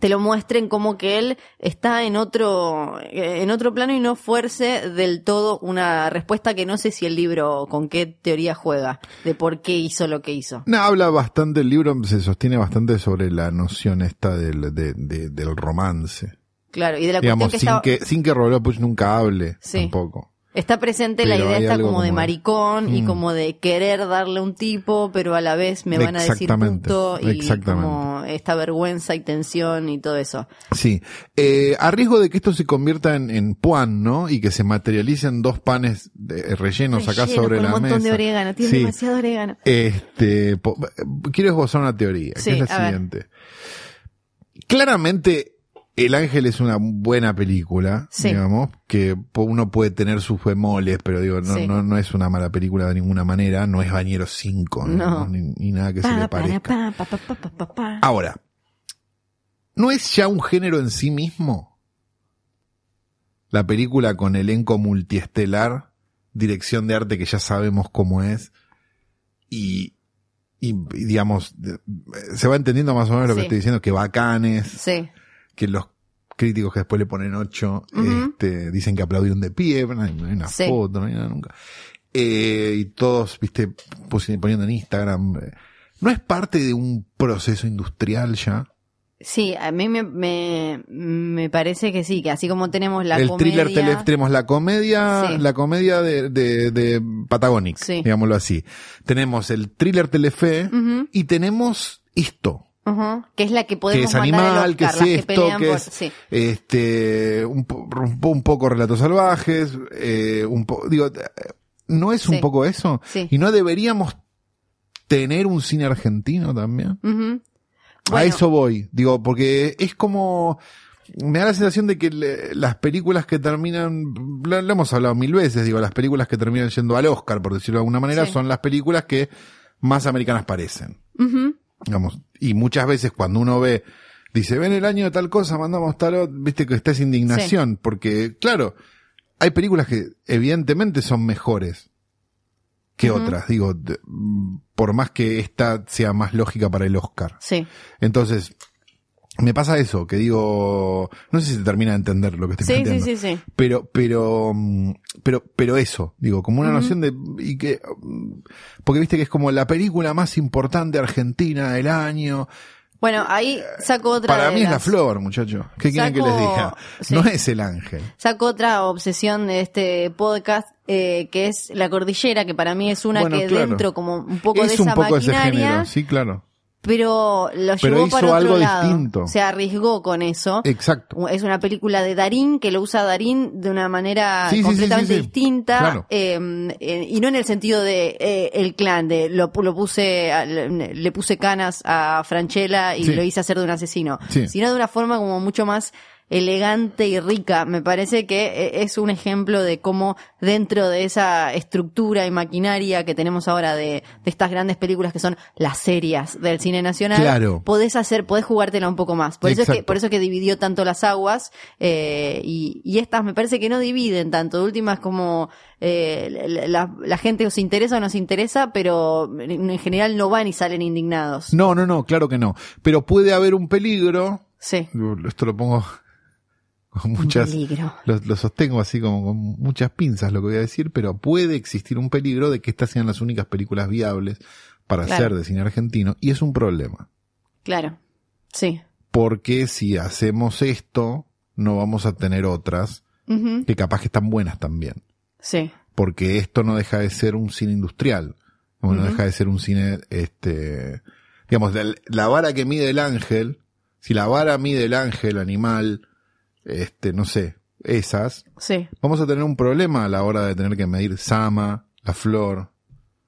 te lo muestren como que él está en otro eh, en otro plano y no fuerce del todo una respuesta que no sé si el libro con qué teoría juega de por qué hizo lo que hizo. No, habla bastante, el libro se sostiene bastante sobre la noción esta del, de- de- del romance. Claro, y de la Digamos, cuestión sin que, está, que, sin que Rolopus nunca hable Sí. tampoco. Está presente la idea algo como de maricón y Mm. como de querer darle un tipo, pero a la vez me van a decir puto y como esta vergüenza y tensión y todo eso. Sí. Eh, a riesgo de que esto se convierta en, en puan, ¿no? Y que se materialicen dos panes de- rellenos acá sobre con la un montón mesa. de orégano, tiene Sí. demasiado orégano. Este, po- quiero esbozar una teoría, Sí, que es la ver. siguiente. Claramente, El Ángel es una buena película, Sí. digamos, que uno puede tener sus bemoles, pero digo, no, Sí. no, no es una mala película de ninguna manera, no es Bañero 5, No. Ni, ni nada que se le parezca. pa, pa, pa, pa, pa, pa. Ahora, ¿no es ya un género en sí mismo? La película con elenco multiestelar, dirección de arte que ya sabemos cómo es, y, y, digamos, de- se va entendiendo más o menos lo que estoy diciendo, que bacanes, Sí, que los críticos que después le ponen 8 Ujú. este, dicen que aplaudieron de pie, no hay, no hay una Sí. foto, no hay nada nunca. Eh, y todos, viste, poniendo en Instagram. eh, ¿No es parte de un proceso industrial ya? sí, a mí me, me, me parece que sí, que así como tenemos la el comedia... thriller tele, tenemos la comedia, Sí. la comedia de, de, de Patagonic, Sí. digámoslo así. Tenemos el thriller Telefe y tenemos esto, que es la que que podemos es mandar al animal, que es que esto, que por- es sí. este un, un, po- un poco relatos salvajes, eh, un po- digo, eh, ¿no es un poco eso? Sí. ¿Y no deberíamos tener un cine argentino también? A Bueno, eso voy, digo, porque es como, me da la sensación de que le- las películas que terminan, lo, lo hemos hablado mil veces, digo, las películas que terminan yendo al Oscar, por decirlo de alguna manera, Sí. son las películas que más americanas parecen. ujú, Digamos, y muchas veces cuando uno ve, dice, ven el año de tal cosa, mandamos tal, ot-", viste que está esa indignación, porque, claro, hay películas que evidentemente son mejores que otras, digo, por más que esta sea más lógica para el Oscar. Sí, Entonces, me pasa eso, que digo, no sé si se termina de entender lo que estoy sí, sí, planteando. sí, sí. Pero, pero, mm, pero, pero eso, digo, como una noción de, y que, mm, porque viste que es como la película más importante argentina del año. Bueno, ahí saco otra Para de mí es la flor, muchachos. ¿Qué quieren que les diga? sí. No es el ángel. saco otra obsesión de este podcast, eh, que es la cordillera, que para mí es una Bueno, que claro. dentro como un poco de Es un esa poco ese género, sí, claro. Pero lo Pero llevó hizo para otro algo lado. distinto. Se arriesgó con eso. Exacto. Es una película de Darín que lo usa Darín de una manera Sí, completamente sí, sí. distinta Claro. eh, eh, y no en el sentido de eh, el clan de lo, lo puse le, puse canas a Franchella y lo hice hacer de un asesino, Sí. sino de una forma como mucho más elegante y rica. Me parece que eh, es un ejemplo de cómo dentro de esa estructura y maquinaria que tenemos ahora de, de estas grandes películas que son las serias del cine nacional, Claro. podés hacer, podés jugártela un poco más. Por eso es que, por eso que dividió tanto las aguas, eh, y, y estas me parece que no dividen tanto. De última es como, eh, la, la- gente os interesa o no se interesa, pero en en general no van y salen indignados. No, no, no, claro que no. Pero puede haber un peligro, Sí. esto lo pongo muchas, lo, lo sostengo así como con muchas pinzas lo que voy a decir, pero puede existir un peligro de que estas sean las únicas películas viables para Claro. hacer de cine argentino, y es un problema. Claro. Sí. Porque si hacemos esto, no vamos a tener otras que capaz que están buenas también. Sí. Porque esto no deja de ser un cine industrial. Bueno, deja de ser un cine, este, digamos, la, la vara que mide el ángel, si la vara mide el ángel, animal, este, no sé, esas, Sí. vamos a tener un problema a la hora de tener que medir Sama, La Flor,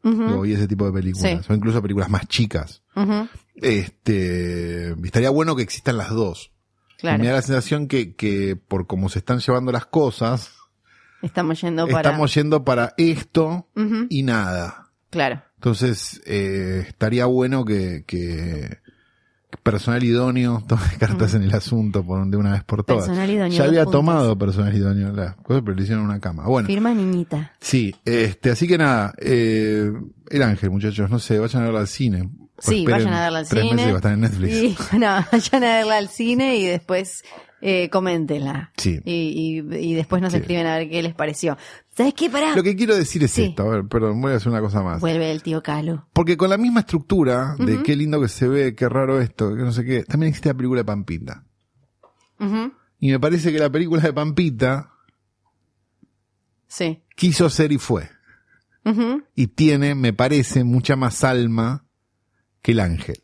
digo, y ese tipo de películas, Sí. o incluso películas más chicas. Este, estaría bueno que existan las dos. Y Me da Claro. la sensación que, que por cómo se están llevando las cosas, Estamos yendo para. estamos yendo para esto y nada. Claro. Entonces, eh, estaría bueno que, que personal idóneo tome cartas en el asunto por de una vez por todas. Personal idóneo, ya había tomado personal idóneo las cosas, pero le hicieron una cama. Bueno, Firma niñita. sí, este, así que nada, eh, el ángel, muchachos, no sé, vayan a verla al cine. Sí, esperen vayan a verla al tres cine. meses y va a estar en Netflix. Y bueno, vayan a verla al cine y después eh, coméntenla. Sí. Y, y, y después nos Sí. escriben a ver qué les pareció. ¿Sabes qué? Pará. Lo que quiero decir es Sí. esto, a ver, perdón, voy a hacer una cosa más. Vuelve el tío Calo. Porque con la misma estructura de qué lindo que se ve, qué raro esto, que no sé qué, también existe la película de Pampita. Ujú, Y me parece que la película de Pampita Sí. quiso ser y fue. Ujú. Y tiene, me parece, mucha más alma que el ángel.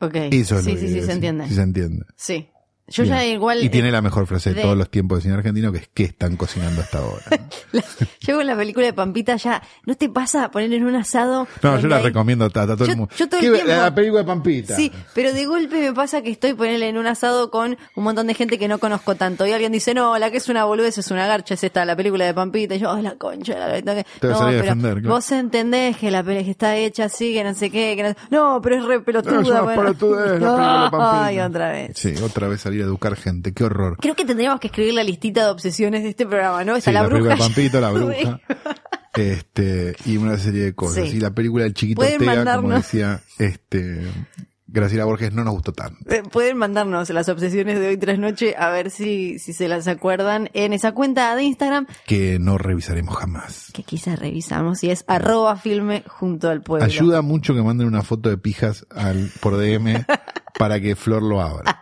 Ok. Eso es sí, lo que sí, sí, quiero se decir, entiende. Sí se entiende. Sí. Yo Bien. ya igual. Y tiene la mejor frase de, de- todos los tiempos de cine argentino, que es ¿qué están cocinando hasta ahora? la- yo con la película de Pampita ya. ¿No te pasa poner en un asado? No, yo la hay- recomiendo a, a todo Yo- el mundo. yo todo el ¿Qué- tiempo- La película de Pampita. Sí, pero de golpe me pasa que estoy ponerle en un asado con un montón de gente que no conozco tanto. Y alguien dice, no, la que es una boludez es una garcha, es esta, la película de Pampita. Y yo, ay, la concha. La, la- Te vas a no, a pero defender, claro. vos entendés que la película está hecha así, que no sé qué, que no, no pero es re pelotuda. No, es una bueno. pelotudez, la película de Pampita. Ay, otra vez. Sí, otra vez salir educar gente, qué horror. Creo que tendríamos que escribir la listita de obsesiones de este programa, ¿no? Está Sí, la, la, bruja. Pampito, la bruja. este, y una serie de cosas. Sí. Y la película del chiquito Ortega, como decía, este, Graciela Borges no nos gustó tanto. Eh, Pueden mandarnos las obsesiones de hoy tras noche a ver si, si se las acuerdan en esa cuenta de Instagram Que no revisaremos jamás. que quizás revisamos y es arroba filme junto al pueblo. Ayuda mucho que manden una foto de pijas al, por DM para que Flor lo abra.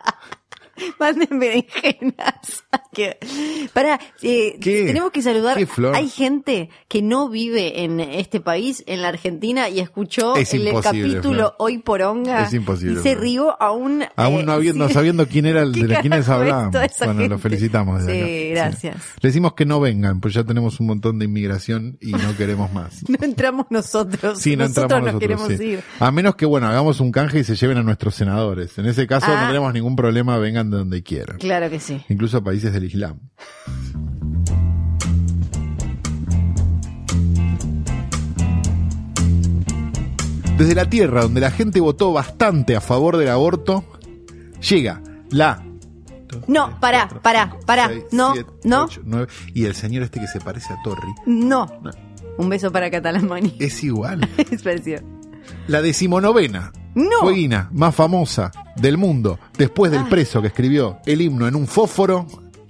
Manden berenjenas. Para, eh, tenemos que saludar. Hay gente que no vive en este país, en la Argentina, y escuchó Es el capítulo Flor. Hoy por Onga. Es imposible, Y se rió aún. Aún eh, no, habiendo, sí. sabiendo quién era el ¿Qué de quiénes carajo es hablábamos. Bueno, lo gente? felicitamos desde Sí, acá. gracias. Le decimos que no vengan, pues ya tenemos un montón de inmigración y no queremos más. No entramos nosotros. Sí, no nosotros entramos nos nosotros. queremos sí. ir. A menos que, bueno, hagamos un canje y se lleven a nuestros senadores. En ese caso Ah. no tenemos ningún problema, vengan de donde quieran. Claro que sí. Incluso a países del Islam. Desde la tierra donde la gente votó bastante a favor del aborto, llega la No, pará, pará, pará. No, siete, no, ocho, nueve, y el señor este que se parece a Torri no. Un beso para Catalamani. es igual. Es parecido. La decimonovena No. fueguina más famosa del mundo, después del preso que escribió el himno en un fósforo,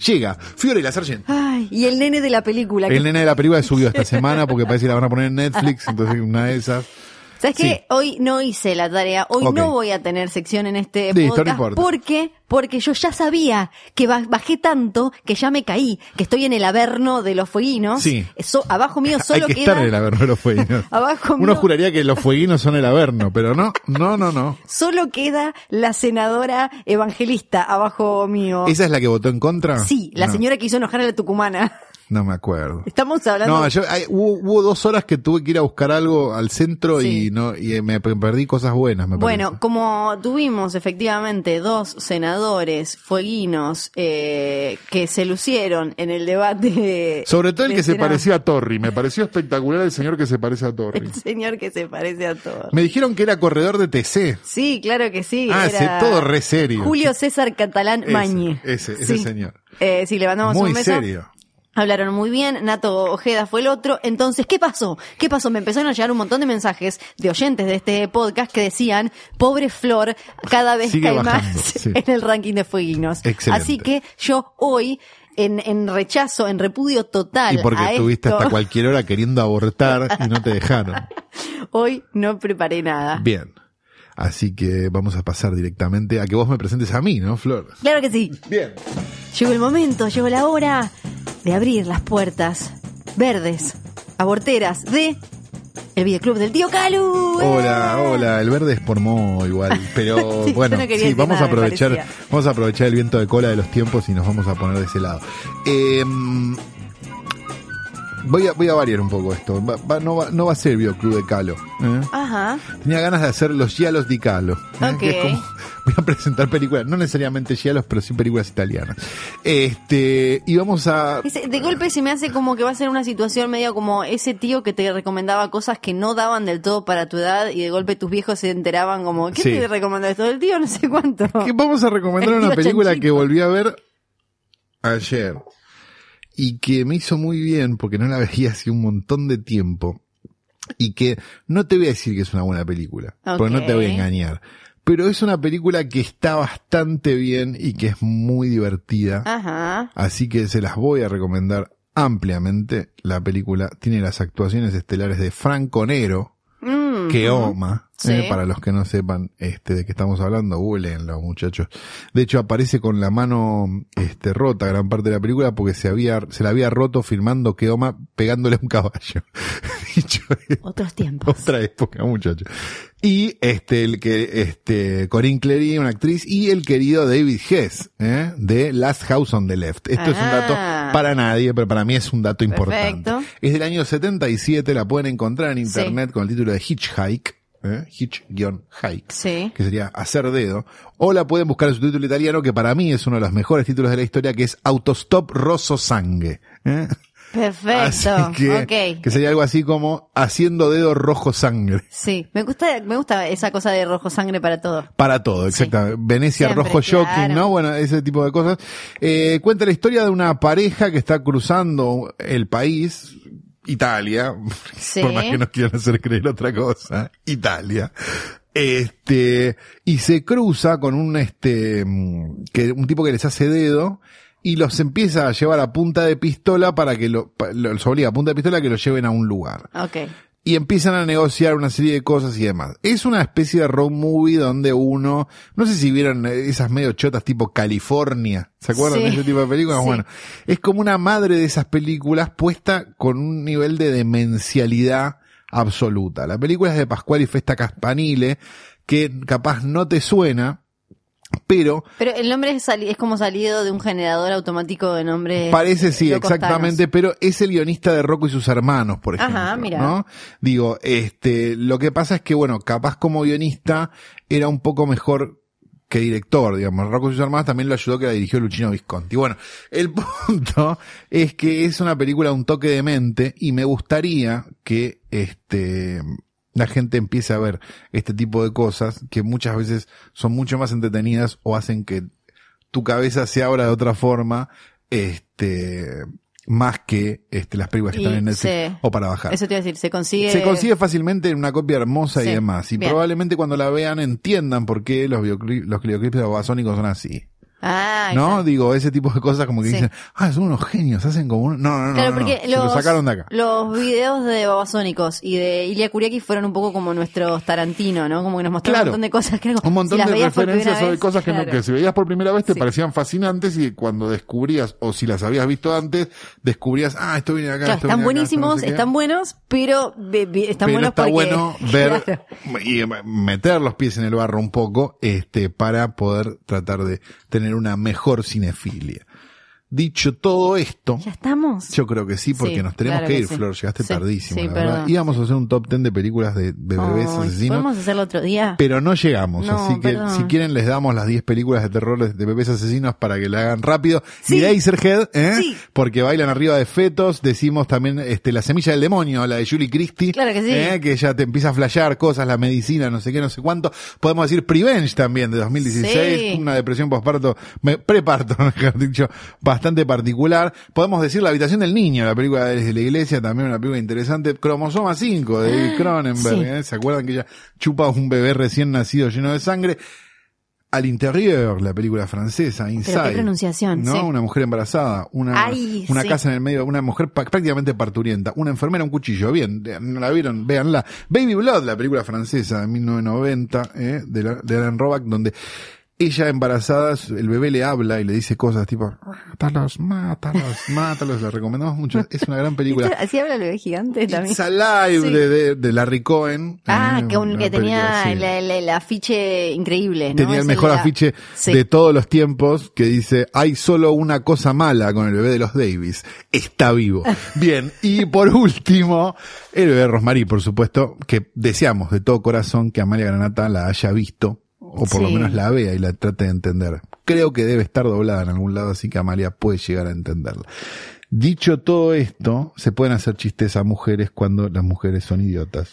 llega Fiore la Sargent. Ay, y el nene de la película. que- El nene de la película subió esta semana porque parece que la van a poner en Netflix, entonces una de esas. ¿Sabes Sí. qué? Hoy no hice la tarea. Hoy no voy a tener sección en este Listo, no podcast. importa. ¿Por qué? Porque yo ya sabía que ba- bajé tanto que ya me caí, que estoy en el averno de los fueguinos. Sí. Eso, abajo mío Hay solo que queda... estar en el averno de los fueguinos. Abajo Uno mío- juraría que los fueguinos son el averno, pero no, no, no, no. Solo queda la senadora evangelista abajo mío. ¿Esa es la que votó en contra? Sí, la No, señora que hizo enojar a la tucumana. No me acuerdo. Estamos hablando... No, yo, hay- hubo, hubo dos horas que tuve que ir a buscar algo al centro Sí. y no y me pe- perdí cosas buenas, me Bueno, parece. como tuvimos efectivamente dos senadores fueguinos eh, que se lucieron en el debate. Sobre todo el que se parecía a Torri. Me pareció espectacular el señor que se parece a Torri. El señor que se parece a todos. Me dijeron que era corredor de TC. Sí, claro que sí. Ah, era todo re serio. Julio César Catalán Ese, Mañi. ese, ese Sí. señor. Eh, sí, le mandamos Muy un beso. serio. Hablaron muy bien, Nato Ojeda fue el otro. Entonces, ¿qué pasó? ¿Qué pasó? Me empezaron a llegar un montón de mensajes de oyentes de este podcast que decían, pobre Flor, cada vez Sigue cae bajando, más sí. en el ranking de fueguinos. Excelente. Así que yo hoy, en, en rechazo, en repudio total Y porque a estuviste esto, hasta cualquier hora queriendo abortar y no te dejaron. hoy no preparé nada. Bien. Así que vamos a pasar directamente a que vos me presentes a mí, ¿no, Flor? Claro que sí. Bien. Llegó el momento, llegó la hora de abrir las puertas verdes, aborteras de El videoclub del tío Calu. Hola, hola, el verde es por mo igual, pero Sí, bueno, no sí, vamos nada, a aprovechar, vamos a aprovechar el viento de cola de los tiempos y nos vamos a poner de ese lado. Eh, voy a, voy a variar un poco esto, va- va- no, va, no va a ser Bioclub de Calo. ¿eh? Ajá. Tenía ganas de hacer los giallos di Calo. ¿eh? Ok. Que es como, voy a presentar películas, no necesariamente giallos, pero sí películas italianas. Este, y vamos a, de golpe se me hace como que va a ser una situación medio como ese tío que te recomendaba cosas que no daban del todo para tu edad y de golpe tus viejos se enteraban como, ¿qué Sí. te recomendó esto? El tío no sé cuánto. que vamos a recomendar una película Chanchito. que volví a ver ayer y que me hizo muy bien porque no la veía hace un montón de tiempo y que no te voy a decir que es una buena película, porque no te voy a engañar, pero es una película que está bastante bien y que es muy divertida, Ajá. así que se las voy a recomendar ampliamente. La película tiene las actuaciones estelares de Franco Nero, Keoma, Sí. eh, para los que no sepan este de qué estamos hablando, googleenlo muchachos. De hecho aparece con la mano este rota gran parte de la película porque se había se la había roto filmando Keoma pegándole a un caballo. Dicho Otros tiempos. otra época, muchachos. Y este el que este Corinne Clery, una actriz y el querido David Hess, ¿eh? de Last House on the Left. Esto es un dato Ah. para nadie, pero para mí es un dato importante. Perfecto. Es del año 77, la pueden encontrar en Sí. internet con el título de Hitchhike, ¿eh? Hitch-Hike, Sí. que sería hacer dedo, o la pueden buscar en su título italiano, que para mí es uno de los mejores títulos de la historia, que es Autostop Rosso Sangue. ¿eh? Perfecto. Así que, ok. que sería algo así como haciendo dedo rojo sangre. Sí, me gusta, me gusta esa cosa de rojo sangre para todo. Para todo, exactamente. Venecia Siempre, Rojo Shocking. ¿no? Bueno, ese tipo de cosas. Eh, cuenta la historia de una pareja que está cruzando el país, Italia, Sí. por más que nos quieran hacer creer otra cosa, Italia. Este, y se cruza con un, este, mm, que, un tipo que les hace dedo, y los empieza a llevar a punta de pistola para que lo, los obliga a punta de pistola que los lleven a un lugar Ok. y empiezan a negociar una serie de cosas y demás. Es una especie de road movie donde uno, no sé si vieron esas medio chotas tipo California, ¿se acuerdan Sí. de ese tipo de películas? Sí. Bueno, es como una madre de esas películas puesta con un nivel de demencialidad absoluta. La película es de Pascual y Festa Caspanile, que capaz no te suena, pero Pero el nombre es, es como salido de un generador automático de nombres. Parece sí, exactamente, pero es el guionista de Rocco y sus hermanos, por ejemplo. Ajá, mira. ¿no? Digo, este, lo que pasa es que, bueno, capaz como guionista era un poco mejor que director, digamos. Rocco y sus hermanos también lo ayudó que la dirigió Luchino Visconti. Bueno, el punto es que es una película un toque de mente y me gustaría que, este, la gente empiece a ver este tipo de cosas que muchas veces son mucho más entretenidas o hacen que tu cabeza se abra de otra forma, este, más que este, las películas que Y están en Netflix se- o para bajar. Eso te iba a decir, se consigue. Se consigue fácilmente en una copia hermosa y demás. Y bien. probablemente cuando la vean entiendan por qué los, los videoclips de Babasónicos son así. Ah, ¿No? está. Digo, ese tipo de cosas como que Sí. dicen, ah, son unos genios, hacen como un... No, no, no, Claro, no, no, porque lo los, sacaron de acá. los videos de Babasónicos y de Ilia Kuriaki fueron un poco como nuestros Tarantino, ¿no? Como que nos mostraron Claro. un montón de cosas que como, Un montón si de referencias vez, cosas que, no- claro. que si veías por primera vez te Sí. parecían fascinantes y cuando descubrías, o si las habías visto antes, descubrías, ah, esto viene acá, Claro, esto están viene de acá, no buenísimos, sé están buenos, pero be- be- están pero buenos está porque... bueno ver y meter los pies en el barro un poco, este, para poder tratar de tener una mejor cinefilia. Dicho todo esto, ¿Ya estamos? yo creo que sí, porque Sí, nos tenemos claro que ir, sí. Flor, llegaste Sí, tardísimo, la verdad. Íbamos a hacer un top 10 de películas de, de bebés Ay, asesinos. ¿Podemos hacerlo otro día? Pero no llegamos, No, así que perdón. si quieren les damos las 10 películas de terror de bebés asesinos para que la hagan rápido. Sí. Y Razorhead, ¿eh? Sí. Porque bailan arriba de fetos. Decimos también este La semilla del demonio, la de Julie Christie. Claro que sí. ¿eh? Que ya te empieza a flashear cosas, la medicina, no sé qué, no sé cuánto. Podemos decir Prevenge también, de 2016. Sí. Una depresión postparto, preparto, mejor dicho, bastante particular. Podemos decir La habitación del niño, la película desde la iglesia, también una película interesante. Cromosoma 5 de David Cronenberg, Sí. ¿eh? ¿Se acuerdan que ella chupa un bebé recién nacido lleno de sangre? Al interior, la película francesa, Inside. qué pronunciación, ¿no? sí. Una mujer embarazada, una, Ay, una sí. casa en el medio, una mujer prácticamente parturienta, una enfermera, un cuchillo. Bien, de- no la vieron, véanla. Baby Blood, la película francesa de 1990, ¿eh? de, la- de Alan Roback, donde ella embarazada, el bebé le habla y le dice cosas tipo, mátalos, mátalos, mátalos, la recomendamos mucho. Es una gran película. Así habla el bebé gigante también. It's Alive Sí. de, de, de Larry Cohen. Ah, Eh, que, un- que tenía sí. el, el- el afiche increíble, ¿no? Tenía el mejor la- afiche Sí. de todos los tiempos que dice, hay solo una cosa mala con el bebé de los Davis, está vivo. Bien, y por último, el bebé Rosmarie, por supuesto, que deseamos de todo corazón que Amalia Granata la haya visto, o por lo menos la vea y la trate de entender. Creo que debe estar doblada en algún lado, así que Amalia puede llegar a entenderla. Dicho todo esto, se pueden hacer chistes a mujeres cuando las mujeres son idiotas.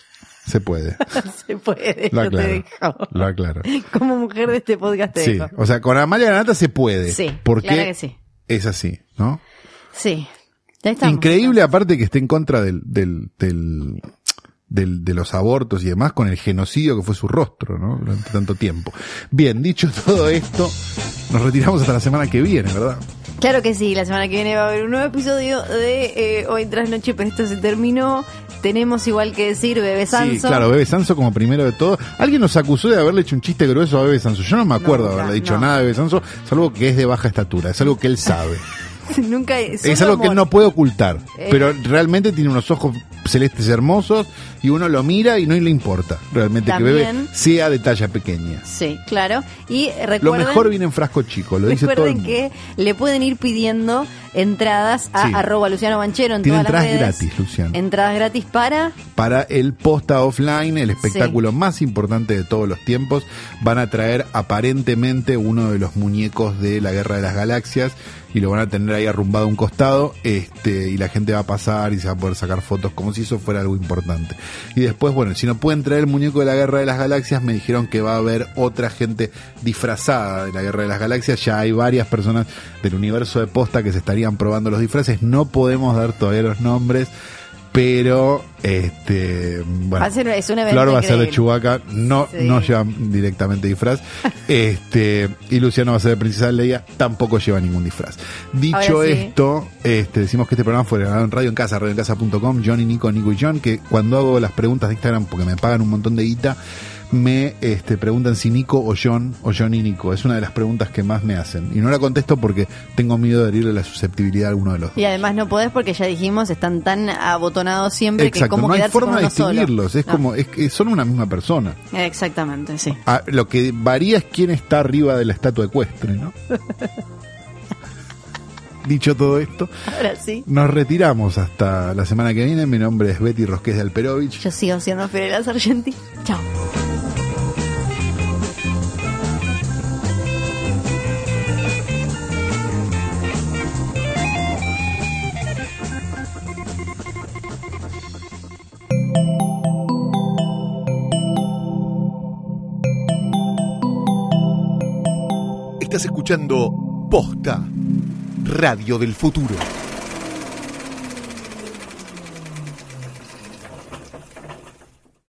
Se puede. Se puede, Lo te aclaro. dejo. Lo aclaro. Como mujer de este podcast te Sí, dejo. o sea, con Amalia Granata se puede. Sí, porque claro que sí. es así, ¿no? Sí. Increíble aparte que esté en contra del, del, del, del- de los abortos y demás con el genocidio que fue su rostro, ¿no? Durante tanto tiempo. Bien, dicho todo esto, nos retiramos hasta la semana que viene, ¿verdad? Claro que sí, la semana que viene va a haber un nuevo episodio de eh, Hoy tras noche, pero esto se terminó. Tenemos igual que decir Bebé Sanso. Sí, claro, Bebe Sanso como primero de todo. Alguien nos acusó de haberle hecho un chiste grueso a Bebe Sanso. Yo no me acuerdo de Nunca, haberle dicho no. nada de Bebe Sanso, salvo que es de baja estatura, es algo que él sabe. Nunca Es algo que él no puede ocultar, Eh. pero realmente tiene unos ojos celestes hermosos y uno lo mira y no le importa realmente que Bebe sea de talla pequeña. Sí, claro. Y Lo mejor viene en frasco chico, lo dice todo el recuerden mundo. que le pueden ir pidiendo entradas a Sí. arroba Luciano Banchero en Tiene todas las entradas redes. gratis, Luciano. Entradas gratis para Para el posta offline, el espectáculo más importante de todos los tiempos, van a traer aparentemente uno de los muñecos de la Guerra de las Galaxias y lo van a tener ahí arrumbado a un costado, este, y la gente va a pasar y se va a poder sacar fotos como si eso fuera algo importante. Y después, bueno, si no pueden traer el muñeco de la Guerra de las Galaxias, me dijeron que va a haber otra gente disfrazada de la Guerra de las Galaxias. Ya hay varias personas del universo de posta que se estarían probando los disfraces. No podemos dar todavía los nombres. Pero, este, bueno, Va a ser- es un evento Flor va a ser de. Chubaca, no, Sí. no lleva directamente disfraz. este, y Luciano va a ser de Princesa Leia, tampoco lleva ningún disfraz. Dicho sí. esto, este, decimos que este programa fue grabado en Radio en Casa, radioencasa.com, Johnny, Nico, Nico y John, que cuando hago las preguntas de Instagram, porque me pagan un montón de guita, me este, preguntan si Nico o John o John y Nico. Es una de las preguntas que más me hacen. Y no la contesto porque tengo miedo de herirle la susceptibilidad a alguno de los dos. Y además no podés porque ya dijimos, están tan abotonados siempre que Exacto, como no hay forma de solo. distinguirlos. Es No. como, es que son una misma persona. Exactamente, sí. Ah, lo que varía es quién está arriba de la estatua ecuestre, ¿no? Dicho todo esto, Ahora sí. nos retiramos hasta la semana que viene. Mi nombre es Betty Rosqués de Alperovich. Yo sigo siendo Fiorella Sargenti. Chao. Estás escuchando Posta, Radio del Futuro.